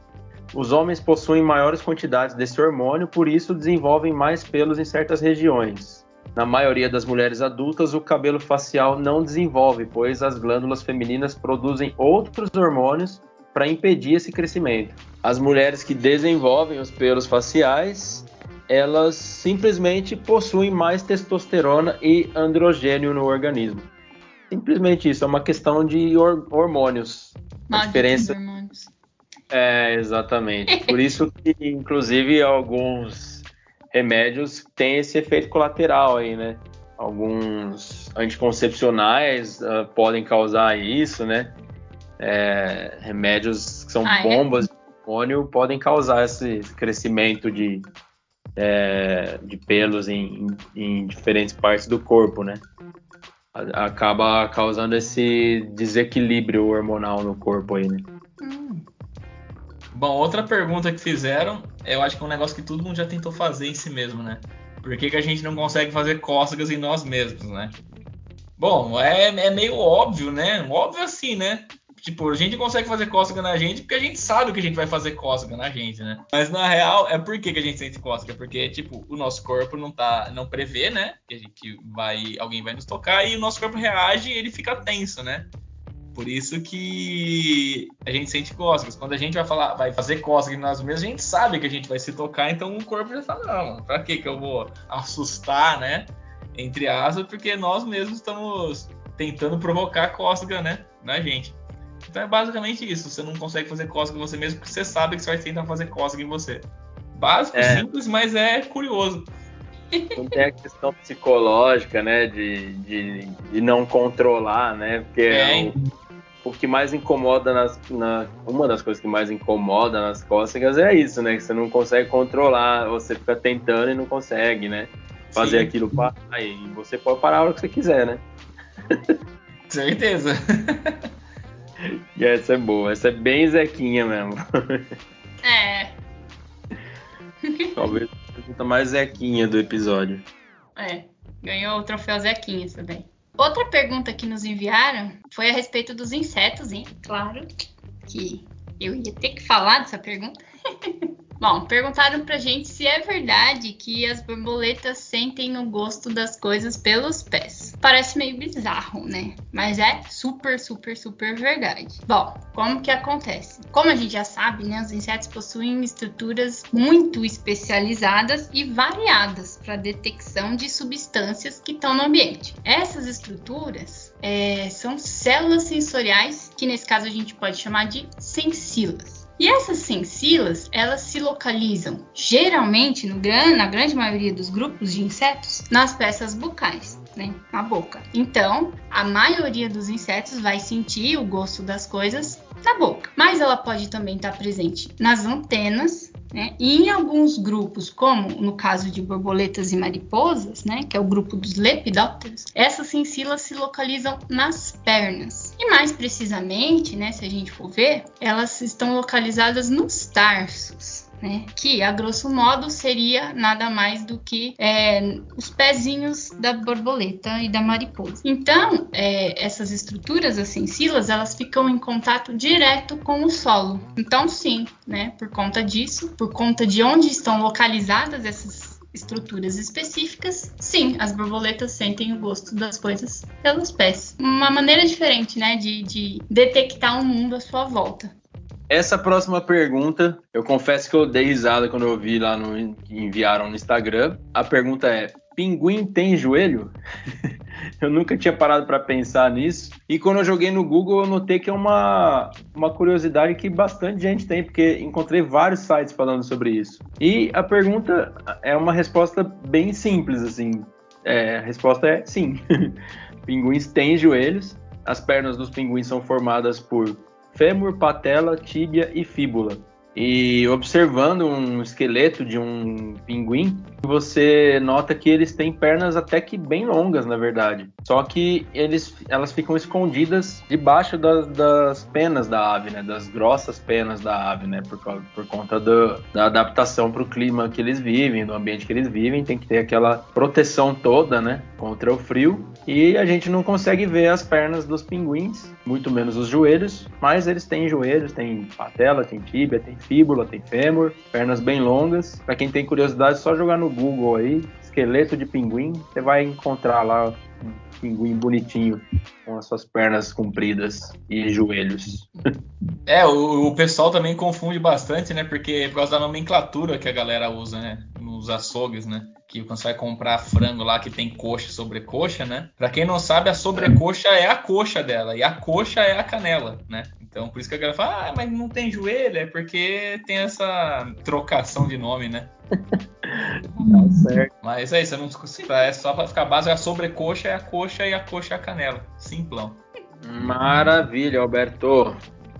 Os homens possuem maiores quantidades desse hormônio, por isso desenvolvem mais pelos em certas regiões. Na maioria das mulheres adultas, o cabelo facial não desenvolve, pois as glândulas femininas produzem outros hormônios para impedir esse crescimento. As mulheres que desenvolvem os pelos faciais, elas simplesmente possuem mais testosterona e androgênio no organismo. Simplesmente isso, é uma questão de hormônios. A diferença hormônios. É, exatamente. Por isso que, inclusive, alguns remédios têm esse efeito colateral aí, né? Alguns anticoncepcionais uh, podem causar isso, né? É, remédios que são ah, é? bombas é? de hormônio podem causar esse crescimento de, é, de pelos em, em, em diferentes partes do corpo, né? Acaba causando esse desequilíbrio hormonal no corpo aí, né? Hum. Bom, outra pergunta que fizeram, eu acho que é um negócio que todo mundo já tentou fazer em si mesmo, né? Por que, que a gente não consegue fazer cócegas em nós mesmos, né? Bom, é, é meio óbvio, né? Óbvio assim, né? Tipo, a gente consegue fazer cócega na gente porque a gente sabe que a gente vai fazer cócega na gente, né? Mas na real, é por que, que a gente sente cócega? Porque, tipo, o nosso corpo não tá, não prevê, né? Que a gente vai, alguém vai nos tocar e o nosso corpo reage e ele fica tenso, né? Por isso que a gente sente cócegas. Quando a gente vai falar, vai fazer cócegas em nós mesmos, a gente sabe que a gente vai se tocar, então o corpo já fala, não, pra que que eu vou assustar, né? Entre aspas, porque nós mesmos estamos tentando provocar cócega, né? Na gente. Então é basicamente isso. Você não consegue fazer cócega em você mesmo porque você sabe que você vai tentar fazer cócega em você. Básico, é. simples, mas é curioso. Não tem a questão psicológica, né? De, de, de não controlar, né? Porque é, é o, o, que mais incomoda nas. Na, uma das coisas que mais incomoda nas cócegas é isso, né? Que você não consegue controlar, você fica tentando e não consegue, né? Fazer Sim. aquilo para. Aí você pode parar a hora que você quiser, né? Certeza. e essa é boa, essa é bem Zequinha mesmo. É. Talvez a pergunta mais Zequinha do episódio. É, ganhou o troféu Zequinha também. Outra pergunta que nos enviaram foi a respeito dos insetos, hein? Claro que eu ia ter que falar dessa pergunta. Bom, perguntaram pra gente se é verdade que as borboletas sentem o gosto das coisas pelos pés. Parece meio bizarro, né? Mas é super, super, super verdade. Bom, como que acontece? Como a gente já sabe, né, os insetos possuem estruturas muito especializadas e variadas para detecção de substâncias que estão no ambiente. Essas estruturas é, são células sensoriais, que nesse caso a gente pode chamar de sensilas. E essas sensilas, elas se localizam geralmente no, na grande maioria dos grupos de insetos nas peças bucais. Né, na boca. Então, a maioria dos insetos vai sentir o gosto das coisas na boca. Mas ela pode também estar presente nas antenas, né? E em alguns grupos, como no caso de borboletas e mariposas, né, que é o grupo dos lepidópteros, essas sensilas se localizam nas pernas. E mais precisamente, né, se a gente for ver, elas estão localizadas nos tarsos né? Que a grosso modo seria nada mais do que é, os pezinhos da borboleta e da mariposa. Então, é, essas estruturas, as sensilas, elas ficam em contato direto com o solo. Então, sim, né? Por conta disso, por conta de onde estão localizadas essas estruturas específicas, sim, as borboletas sentem o gosto das coisas pelos pés. Uma maneira diferente, né, de, de detectar o mundo à sua volta. Essa próxima pergunta, eu confesso que eu dei risada quando eu vi lá no que enviaram no Instagram. A pergunta é: pinguim tem joelho? eu nunca tinha parado para pensar nisso. E quando eu joguei no Google, eu notei que é uma, uma curiosidade que bastante gente tem, porque encontrei vários sites falando sobre isso. E a pergunta é uma resposta bem simples, assim. É, a resposta é sim. Pinguins têm joelhos. As pernas dos pinguins são formadas por fêmur, patela, tíbia e fíbula. E observando um esqueleto de um pinguim, você nota que eles têm pernas até que bem longas, na verdade. Só que eles, elas ficam escondidas debaixo das, das penas da ave, né? Das grossas penas da ave, né? Por, por conta do, da adaptação para o clima que eles vivem, do ambiente que eles vivem, tem que ter aquela proteção toda, né? Contra o frio. E a gente não consegue ver as pernas dos pinguins, muito menos os joelhos, mas eles têm joelhos, tem patela, tem tíbia, tem fíbula, tem fêmur, pernas bem longas. Para quem tem curiosidade, é só jogar no Google aí, esqueleto de pinguim, você vai encontrar lá um pinguim bonitinho com as suas pernas compridas e joelhos. É, o, o, pessoal também confunde bastante, né? Porque é por causa da nomenclatura que a galera usa, né? Nos açougues, né? Que quando você vai comprar frango lá que tem coxa sobre coxa, né? Pra quem não sabe, a sobrecoxa é a coxa dela e a coxa é a canela, né? Então, por isso que a galera fala, ah, mas não tem joelho, é porque tem essa trocação de nome, né? tá certo. Mas é isso, não, é só pra ficar básico, a sobrecoxa é a coxa e a coxa é a canela. Simplão. Maravilha, Alberto.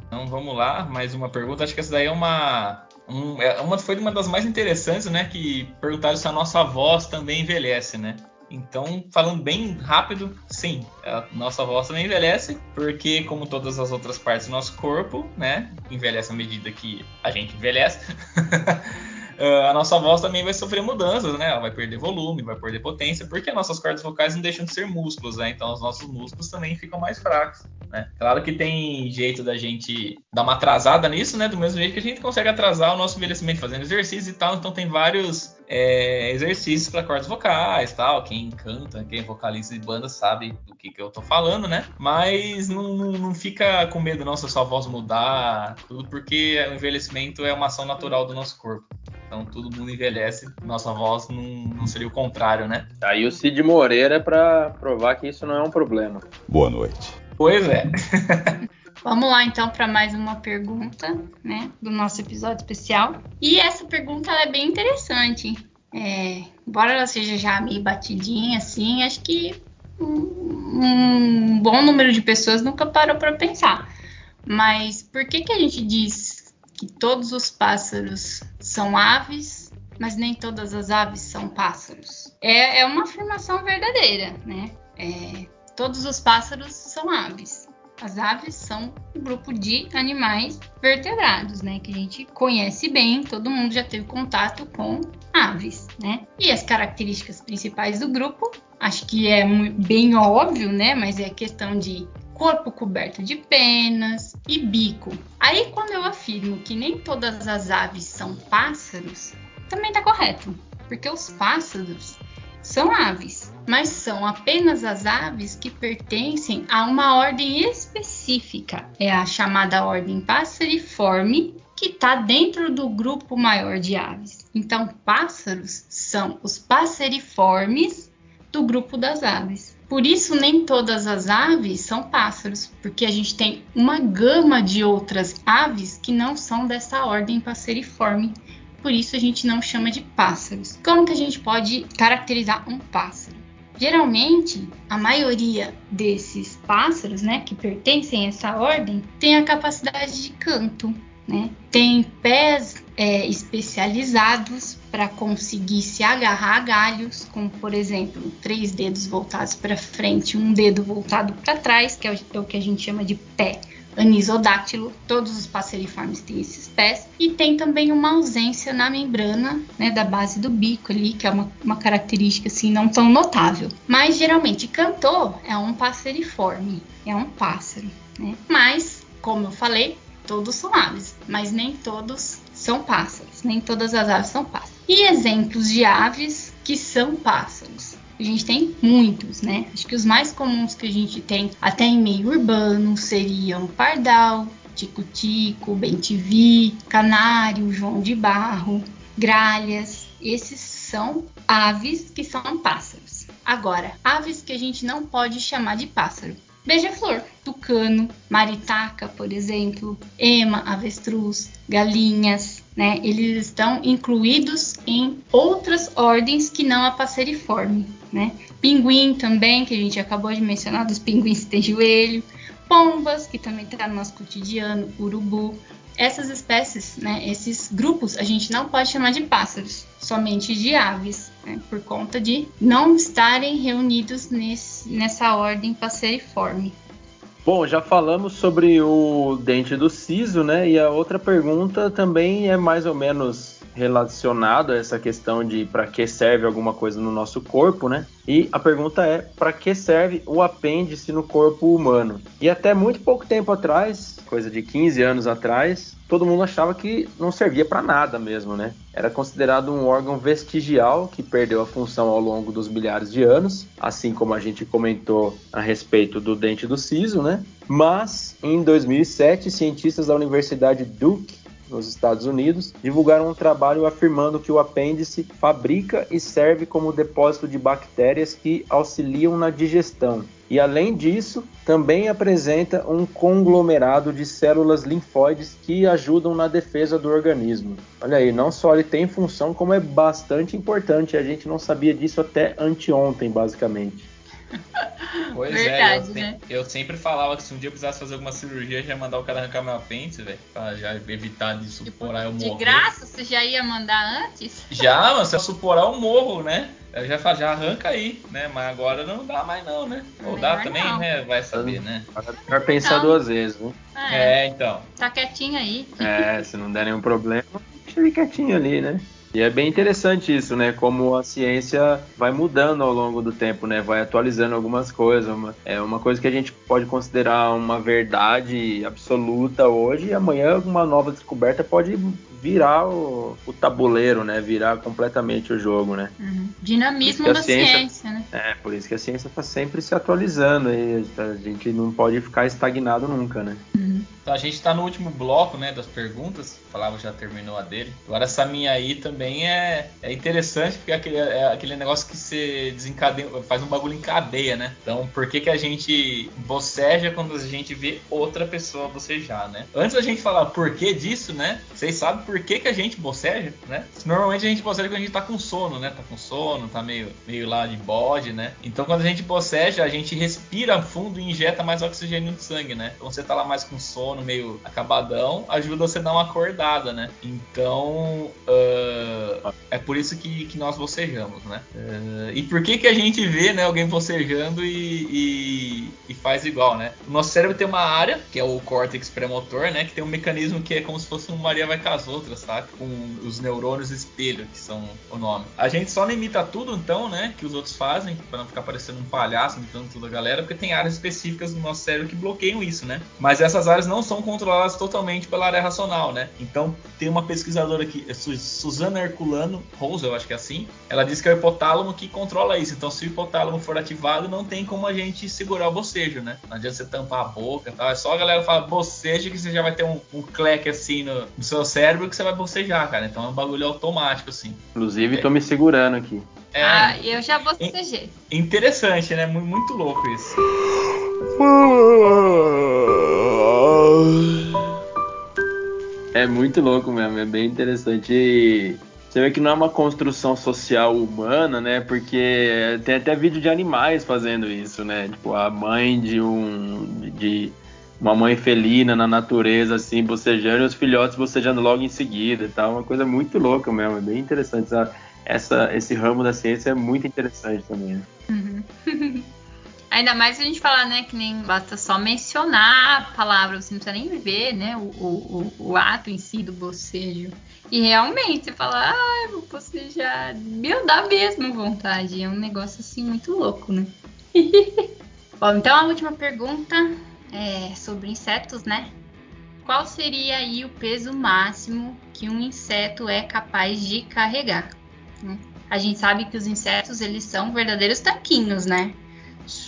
Então vamos lá, mais uma pergunta. Acho que essa daí é uma. Um, é uma foi uma das mais interessantes, né? Que perguntaram se a nossa voz também envelhece, né? Então, falando bem rápido, sim, a nossa voz também envelhece, porque como todas as outras partes do nosso corpo, né, envelhece à medida que a gente envelhece. a nossa voz também vai sofrer mudanças, né? Ela vai perder volume, vai perder potência, porque as nossas cordas vocais não deixam de ser músculos, né? Então os nossos músculos também ficam mais fracos, né? Claro que tem jeito da gente dar uma atrasada nisso, né? Do mesmo jeito que a gente consegue atrasar o nosso envelhecimento fazendo exercício e tal. Então tem vários é, exercícios para cordas vocais, tal. Quem canta, quem vocaliza de banda sabe do que, que eu tô falando, né? Mas não, não, não fica com medo não se a sua voz mudar, tudo porque o envelhecimento é uma ação natural do nosso corpo. Então todo mundo envelhece, nossa voz não, não seria o contrário, né? Aí o Cid Moreira é para provar que isso não é um problema. Boa noite. Pois é. Vamos lá então para mais uma pergunta, né, do nosso episódio especial. E essa pergunta é bem interessante. É, embora ela seja já meio batidinha, assim, acho que um, um bom número de pessoas nunca parou para pensar. Mas por que que a gente diz que todos os pássaros são aves, mas nem todas as aves são pássaros? É, é uma afirmação verdadeira, né? É, todos os pássaros são aves. As aves são um grupo de animais vertebrados, né? Que a gente conhece bem, todo mundo já teve contato com aves, né? E as características principais do grupo, acho que é bem óbvio, né? Mas é questão de corpo coberto de penas e bico. Aí, quando eu afirmo que nem todas as aves são pássaros, também está correto, porque os pássaros são aves, mas são apenas as aves que pertencem a uma ordem específica. É a chamada ordem passeriforme, que está dentro do grupo maior de aves. Então, pássaros são os passeriformes do grupo das aves. Por isso, nem todas as aves são pássaros, porque a gente tem uma gama de outras aves que não são dessa ordem passeriforme. Por isso, a gente não chama de pássaros. Como que a gente pode caracterizar um pássaro? Geralmente, a maioria desses pássaros, né, que pertencem a essa ordem, tem a capacidade de canto, né? Tem pés é, especializados para conseguir se agarrar a galhos, como por exemplo, três dedos voltados para frente, um dedo voltado para trás, que é o, é o que a gente chama de pé anisodáctilo. Todos os passeriformes têm esses pés. E tem também uma ausência na membrana né, da base do bico ali, que é uma, uma característica assim não tão notável. Mas geralmente cantor é um passeriforme, é um pássaro. Né? Mas, como eu falei, todos são aves, mas nem todos são pássaros, nem todas as aves são pássaros. E exemplos de aves que são pássaros. A gente tem muitos, né? Acho que os mais comuns que a gente tem até em meio urbano seriam pardal, tico-tico, bentivi, canário, joão de barro, gralhas. Esses são aves que são pássaros. Agora, aves que a gente não pode chamar de pássaro. Beija-flor, tucano, maritaca, por exemplo, ema, avestruz, galinhas, né? Eles estão incluídos em outras ordens que não a passeriforme, né? Pinguim também, que a gente acabou de mencionar, dos pinguins que tem joelho, pombas, que também está no nosso cotidiano, urubu. Essas espécies, né, esses grupos, a gente não pode chamar de pássaros, somente de aves, né, por conta de não estarem reunidos nesse, nessa ordem passeriforme. Bom, já falamos sobre o dente do siso, né? E a outra pergunta também é mais ou menos relacionado a essa questão de para que serve alguma coisa no nosso corpo, né? E a pergunta é para que serve o apêndice no corpo humano? E até muito pouco tempo atrás, coisa de 15 anos atrás, todo mundo achava que não servia para nada mesmo, né? Era considerado um órgão vestigial que perdeu a função ao longo dos milhares de anos, assim como a gente comentou a respeito do dente do siso, né? Mas em 2007, cientistas da Universidade Duke nos Estados Unidos, divulgaram um trabalho afirmando que o apêndice fabrica e serve como depósito de bactérias que auxiliam na digestão. E além disso, também apresenta um conglomerado de células linfóides que ajudam na defesa do organismo. Olha aí, não só ele tem função, como é bastante importante. A gente não sabia disso até anteontem, basicamente. Pois Verdade, é, eu, né? eu, sempre falava que se um dia eu precisasse fazer alguma cirurgia, já ia mandar o cara arrancar meu apêndice, velho, pra já evitar de suporar tipo, eu morro. De graça, você já ia mandar antes? Já, mas se eu suporar eu morro, né? Eu já falo, já arranca aí, né? Mas agora não dá mais não, né? Ou dá também, não. né? Vai saber, né? Melhor pensar então, duas vezes, né? É, é, então. Tá quietinho aí. É, se não der nenhum problema, deixa ele quietinho ali, né? E é bem interessante isso, né? Como a ciência vai mudando ao longo do tempo, né? Vai atualizando algumas coisas. Uma, é uma coisa que a gente pode considerar uma verdade absoluta hoje, e amanhã uma nova descoberta pode virar o, o tabuleiro, né? Virar completamente o jogo, né? Uhum. Dinamismo da ciência, ciência, né? É, por isso que a ciência está sempre se atualizando e a gente não pode ficar estagnado nunca, né? Uhum. Então a gente está no último bloco, né, das perguntas. O já terminou a dele. Agora essa minha aí também é, é interessante porque é aquele, é aquele negócio que você desencadeia, faz um bagulho em cadeia, né? Então por que que a gente boceja quando a gente vê outra pessoa bocejar, né? Antes da gente falar por que disso, né? Vocês sabem por que que a gente boceja, né? Normalmente a gente boceja quando a gente tá com sono, né? Tá com sono, tá meio, meio lá de bode, né? Então quando a gente boceja, a gente respira fundo e injeta mais oxigênio no sangue, né? Então você tá lá mais com sono sono meio acabadão, ajuda você a dar uma acordada, né? Então, uh, é por isso que, que nós bocejamos, né? Uh, e por que que a gente vê né, alguém bocejando e, e, e, faz igual, né? O nosso cérebro tem uma área, que é o córtex premotor, né? Que tem um mecanismo que é como se fosse um Maria vai com as outras, tá? Com os neurônios espelho, que são o nome. A gente só não imita tudo, então, né? Que os outros fazem, para não ficar parecendo um palhaço imitando toda a galera, porque tem áreas específicas do nosso cérebro que bloqueiam isso, né? Mas essas áreas não são controladas totalmente pela área racional, né? Então, tem uma pesquisadora aqui, é Susana Herculano Rose, eu acho que é assim, ela diz que é o hipotálamo que controla isso. Então, se o hipotálamo for ativado, não tem como a gente segurar o bocejo, né? Não adianta você tampar a boca tal. É só a galera falar bocejo que você já vai ter um, um cleque assim no, no, seu cérebro que você vai bocejar, cara. Então é um bagulho automático, assim. Inclusive, é. tô me segurando aqui. É, ah, eu já bocejei. Interessante, né? Muito louco isso. É muito louco mesmo, é bem interessante. E você vê que não é uma construção social humana, né? Porque tem até vídeo de animais fazendo isso, né? Tipo, a mãe de um. de uma mãe felina na natureza, assim, bocejando, e os filhotes bocejando logo em seguida e tal. Uma coisa muito louca mesmo, é bem interessante. Essa, essa esse ramo da ciência é muito interessante também. Né? Uhum. Ainda mais a gente falar, né, que nem basta só mencionar a palavra, você não precisa nem ver, né, o, o, o ato em si do bocejo. E realmente, você fala, ah, vou bocejar, meu, dá mesmo vontade. É um negócio assim muito louco, né? Bom, então a última pergunta é sobre insetos, né? Qual seria aí o peso máximo que um inseto é capaz de carregar? A gente sabe que os insetos eles são verdadeiros tanquinhos, né?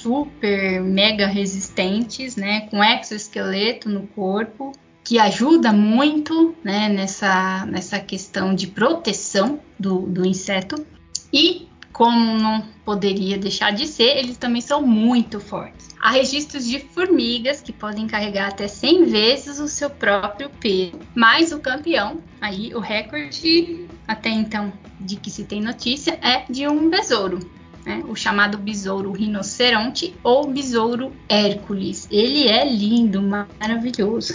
Super mega resistentes, né, com exoesqueleto no corpo, que ajuda muito né, nessa, nessa questão de proteção do, do inseto. E, como não poderia deixar de ser, eles também são muito fortes. Há registros de formigas que podem carregar até 100 vezes o seu próprio peso, mas o campeão, aí o recorde até então de que se tem notícia é de um besouro, né? o chamado besouro rinoceronte ou besouro Hércules. Ele é lindo, maravilhoso.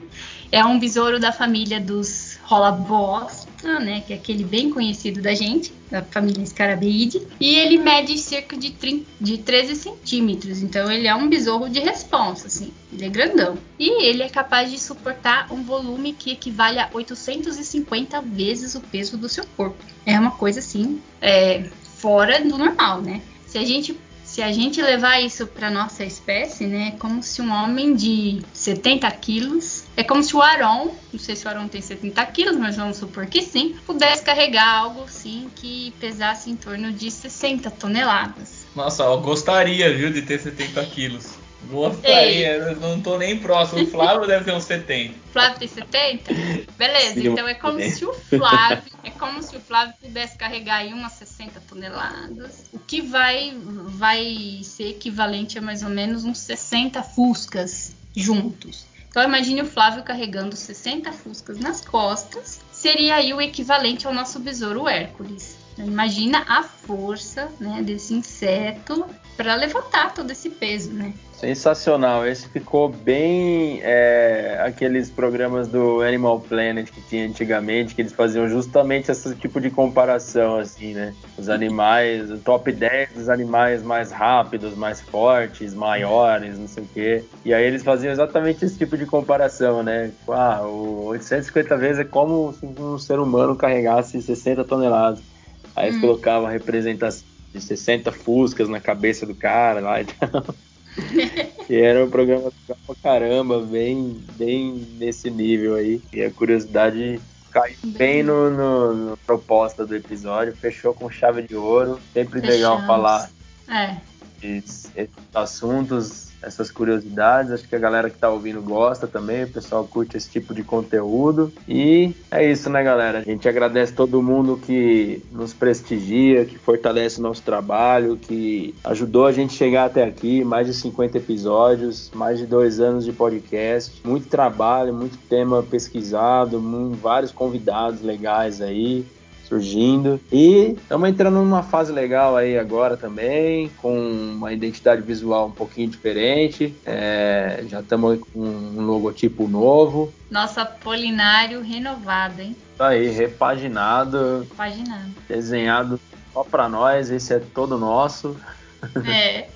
é um besouro da família dos Rolabosta, né, que é aquele bem conhecido da gente, da família Scarabeide, e ele mede cerca de, 30, de 13 centímetros, então ele é um besouro de responsa, assim, ele é grandão. E ele é capaz de suportar um volume que equivale a 850 vezes o peso do seu corpo. É uma coisa assim, é, fora do normal, né? Se a gente se a gente levar isso para nossa espécie, né, é como se um homem de 70 quilos, é como se o Aron, não sei se o Aron tem 70 quilos, mas vamos supor que sim, pudesse carregar algo sim que pesasse em torno de 60 toneladas. Nossa, eu gostaria, viu, de ter 70 quilos. Gostaria, eu não tô nem próximo. O Flávio deve ter uns 70. Flávio tem 70? Beleza, Sim, então é como se o Flávio, é como se o Flávio pudesse carregar aí umas 60 toneladas, o que vai vai ser equivalente a mais ou menos uns 60 fuscas juntos. Então imagine o Flávio carregando 60 fuscas nas costas, seria aí o equivalente ao nosso besouro Hércules. Imagina a força né, desse inseto para levantar todo esse peso, né? Sensacional. Esse ficou bem é, aqueles programas do Animal Planet que tinha antigamente, que eles faziam justamente esse tipo de comparação, assim, né? Os animais, o top 10 dos animais mais rápidos, mais fortes, maiores, não sei o quê. E aí eles faziam exatamente esse tipo de comparação, né? Tipo, ah, o 850 vezes é como se um ser humano carregasse 60 toneladas. Aí eles hum. colocavam a representação de 60 fuscas na cabeça do cara lá e tal. que era um programa pra caramba, bem, bem nesse nível aí. E a curiosidade caiu bem no, no, no proposta do episódio, fechou com chave de ouro. Sempre Fechamos. legal falar é. esses, esses assuntos. Essas curiosidades. Acho que a galera que está ouvindo gosta também, o pessoal curte esse tipo de conteúdo. E é isso, né, galera? A gente agradece todo mundo que nos prestigia, que fortalece o nosso trabalho, que ajudou a gente chegar até aqui, mais de 50 episódios, mais de dois anos de podcast, muito trabalho, muito tema pesquisado, vários convidados legais aí surgindo. E estamos entrando numa fase legal aí agora também, com uma identidade visual um pouquinho diferente. É, já estamos com um logotipo novo. Nosso Apolinário renovado, hein? Tá aí, repaginado. Repaginado. Desenhado só para nós, esse é todo nosso. É.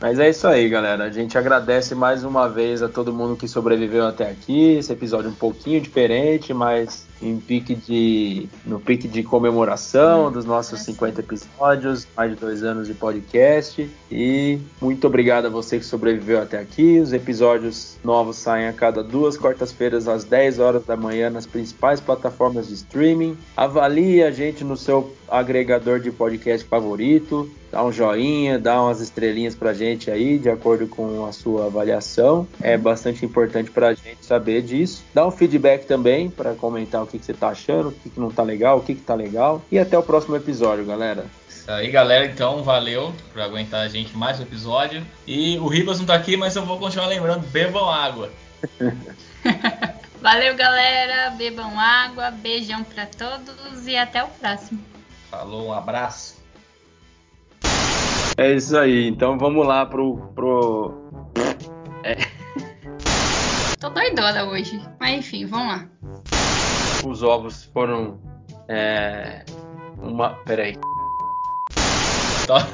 Mas é isso aí, galera. A gente agradece mais uma vez a todo mundo que sobreviveu até aqui. Esse episódio é um pouquinho diferente, mas em pique de no pique de comemoração dos nossos 50 episódios, mais de dois anos de podcast. E muito obrigado a você que sobreviveu até aqui. Os episódios novos saem a cada duas quartas-feiras às 10 horas da manhã nas principais plataformas de streaming. Avalie a gente no seu agregador de podcast favorito. Dá um joinha, dá umas estrelinhas pra gente aí, de acordo com a sua avaliação. É bastante importante pra gente saber disso. Dá um feedback também para comentar o que, que você tá achando, o que, que não tá legal, o que, que tá legal. E até o próximo episódio, galera. Isso aí, galera. Então, valeu por aguentar a gente mais um episódio. E o Ribas não tá aqui, mas eu vou continuar lembrando: bebam água. valeu, galera. Bebam água. Beijão para todos e até o próximo. Falou, um abraço. É isso aí. Então vamos lá pro. pro... É. Tô doidona hoje. Mas enfim, vamos lá os ovos foram. É, uma. Peraí.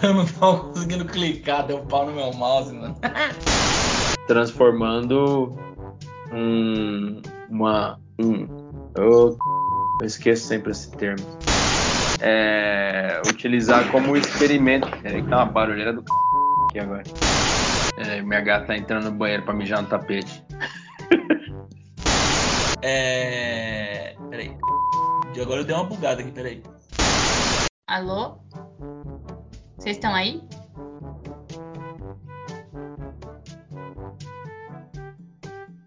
Eu não tô conseguindo clicar, deu pau no meu mouse, mano. Transformando um. Uma. Um. Eu, eu esqueço sempre esse termo. É, utilizar como experimento. Peraí, que tá uma barulheira do aqui agora. É, minha gata tá entrando no banheiro pra mijar no tapete. É. Agora eu dei uma bugada aqui, peraí. Alô? Vocês estão aí?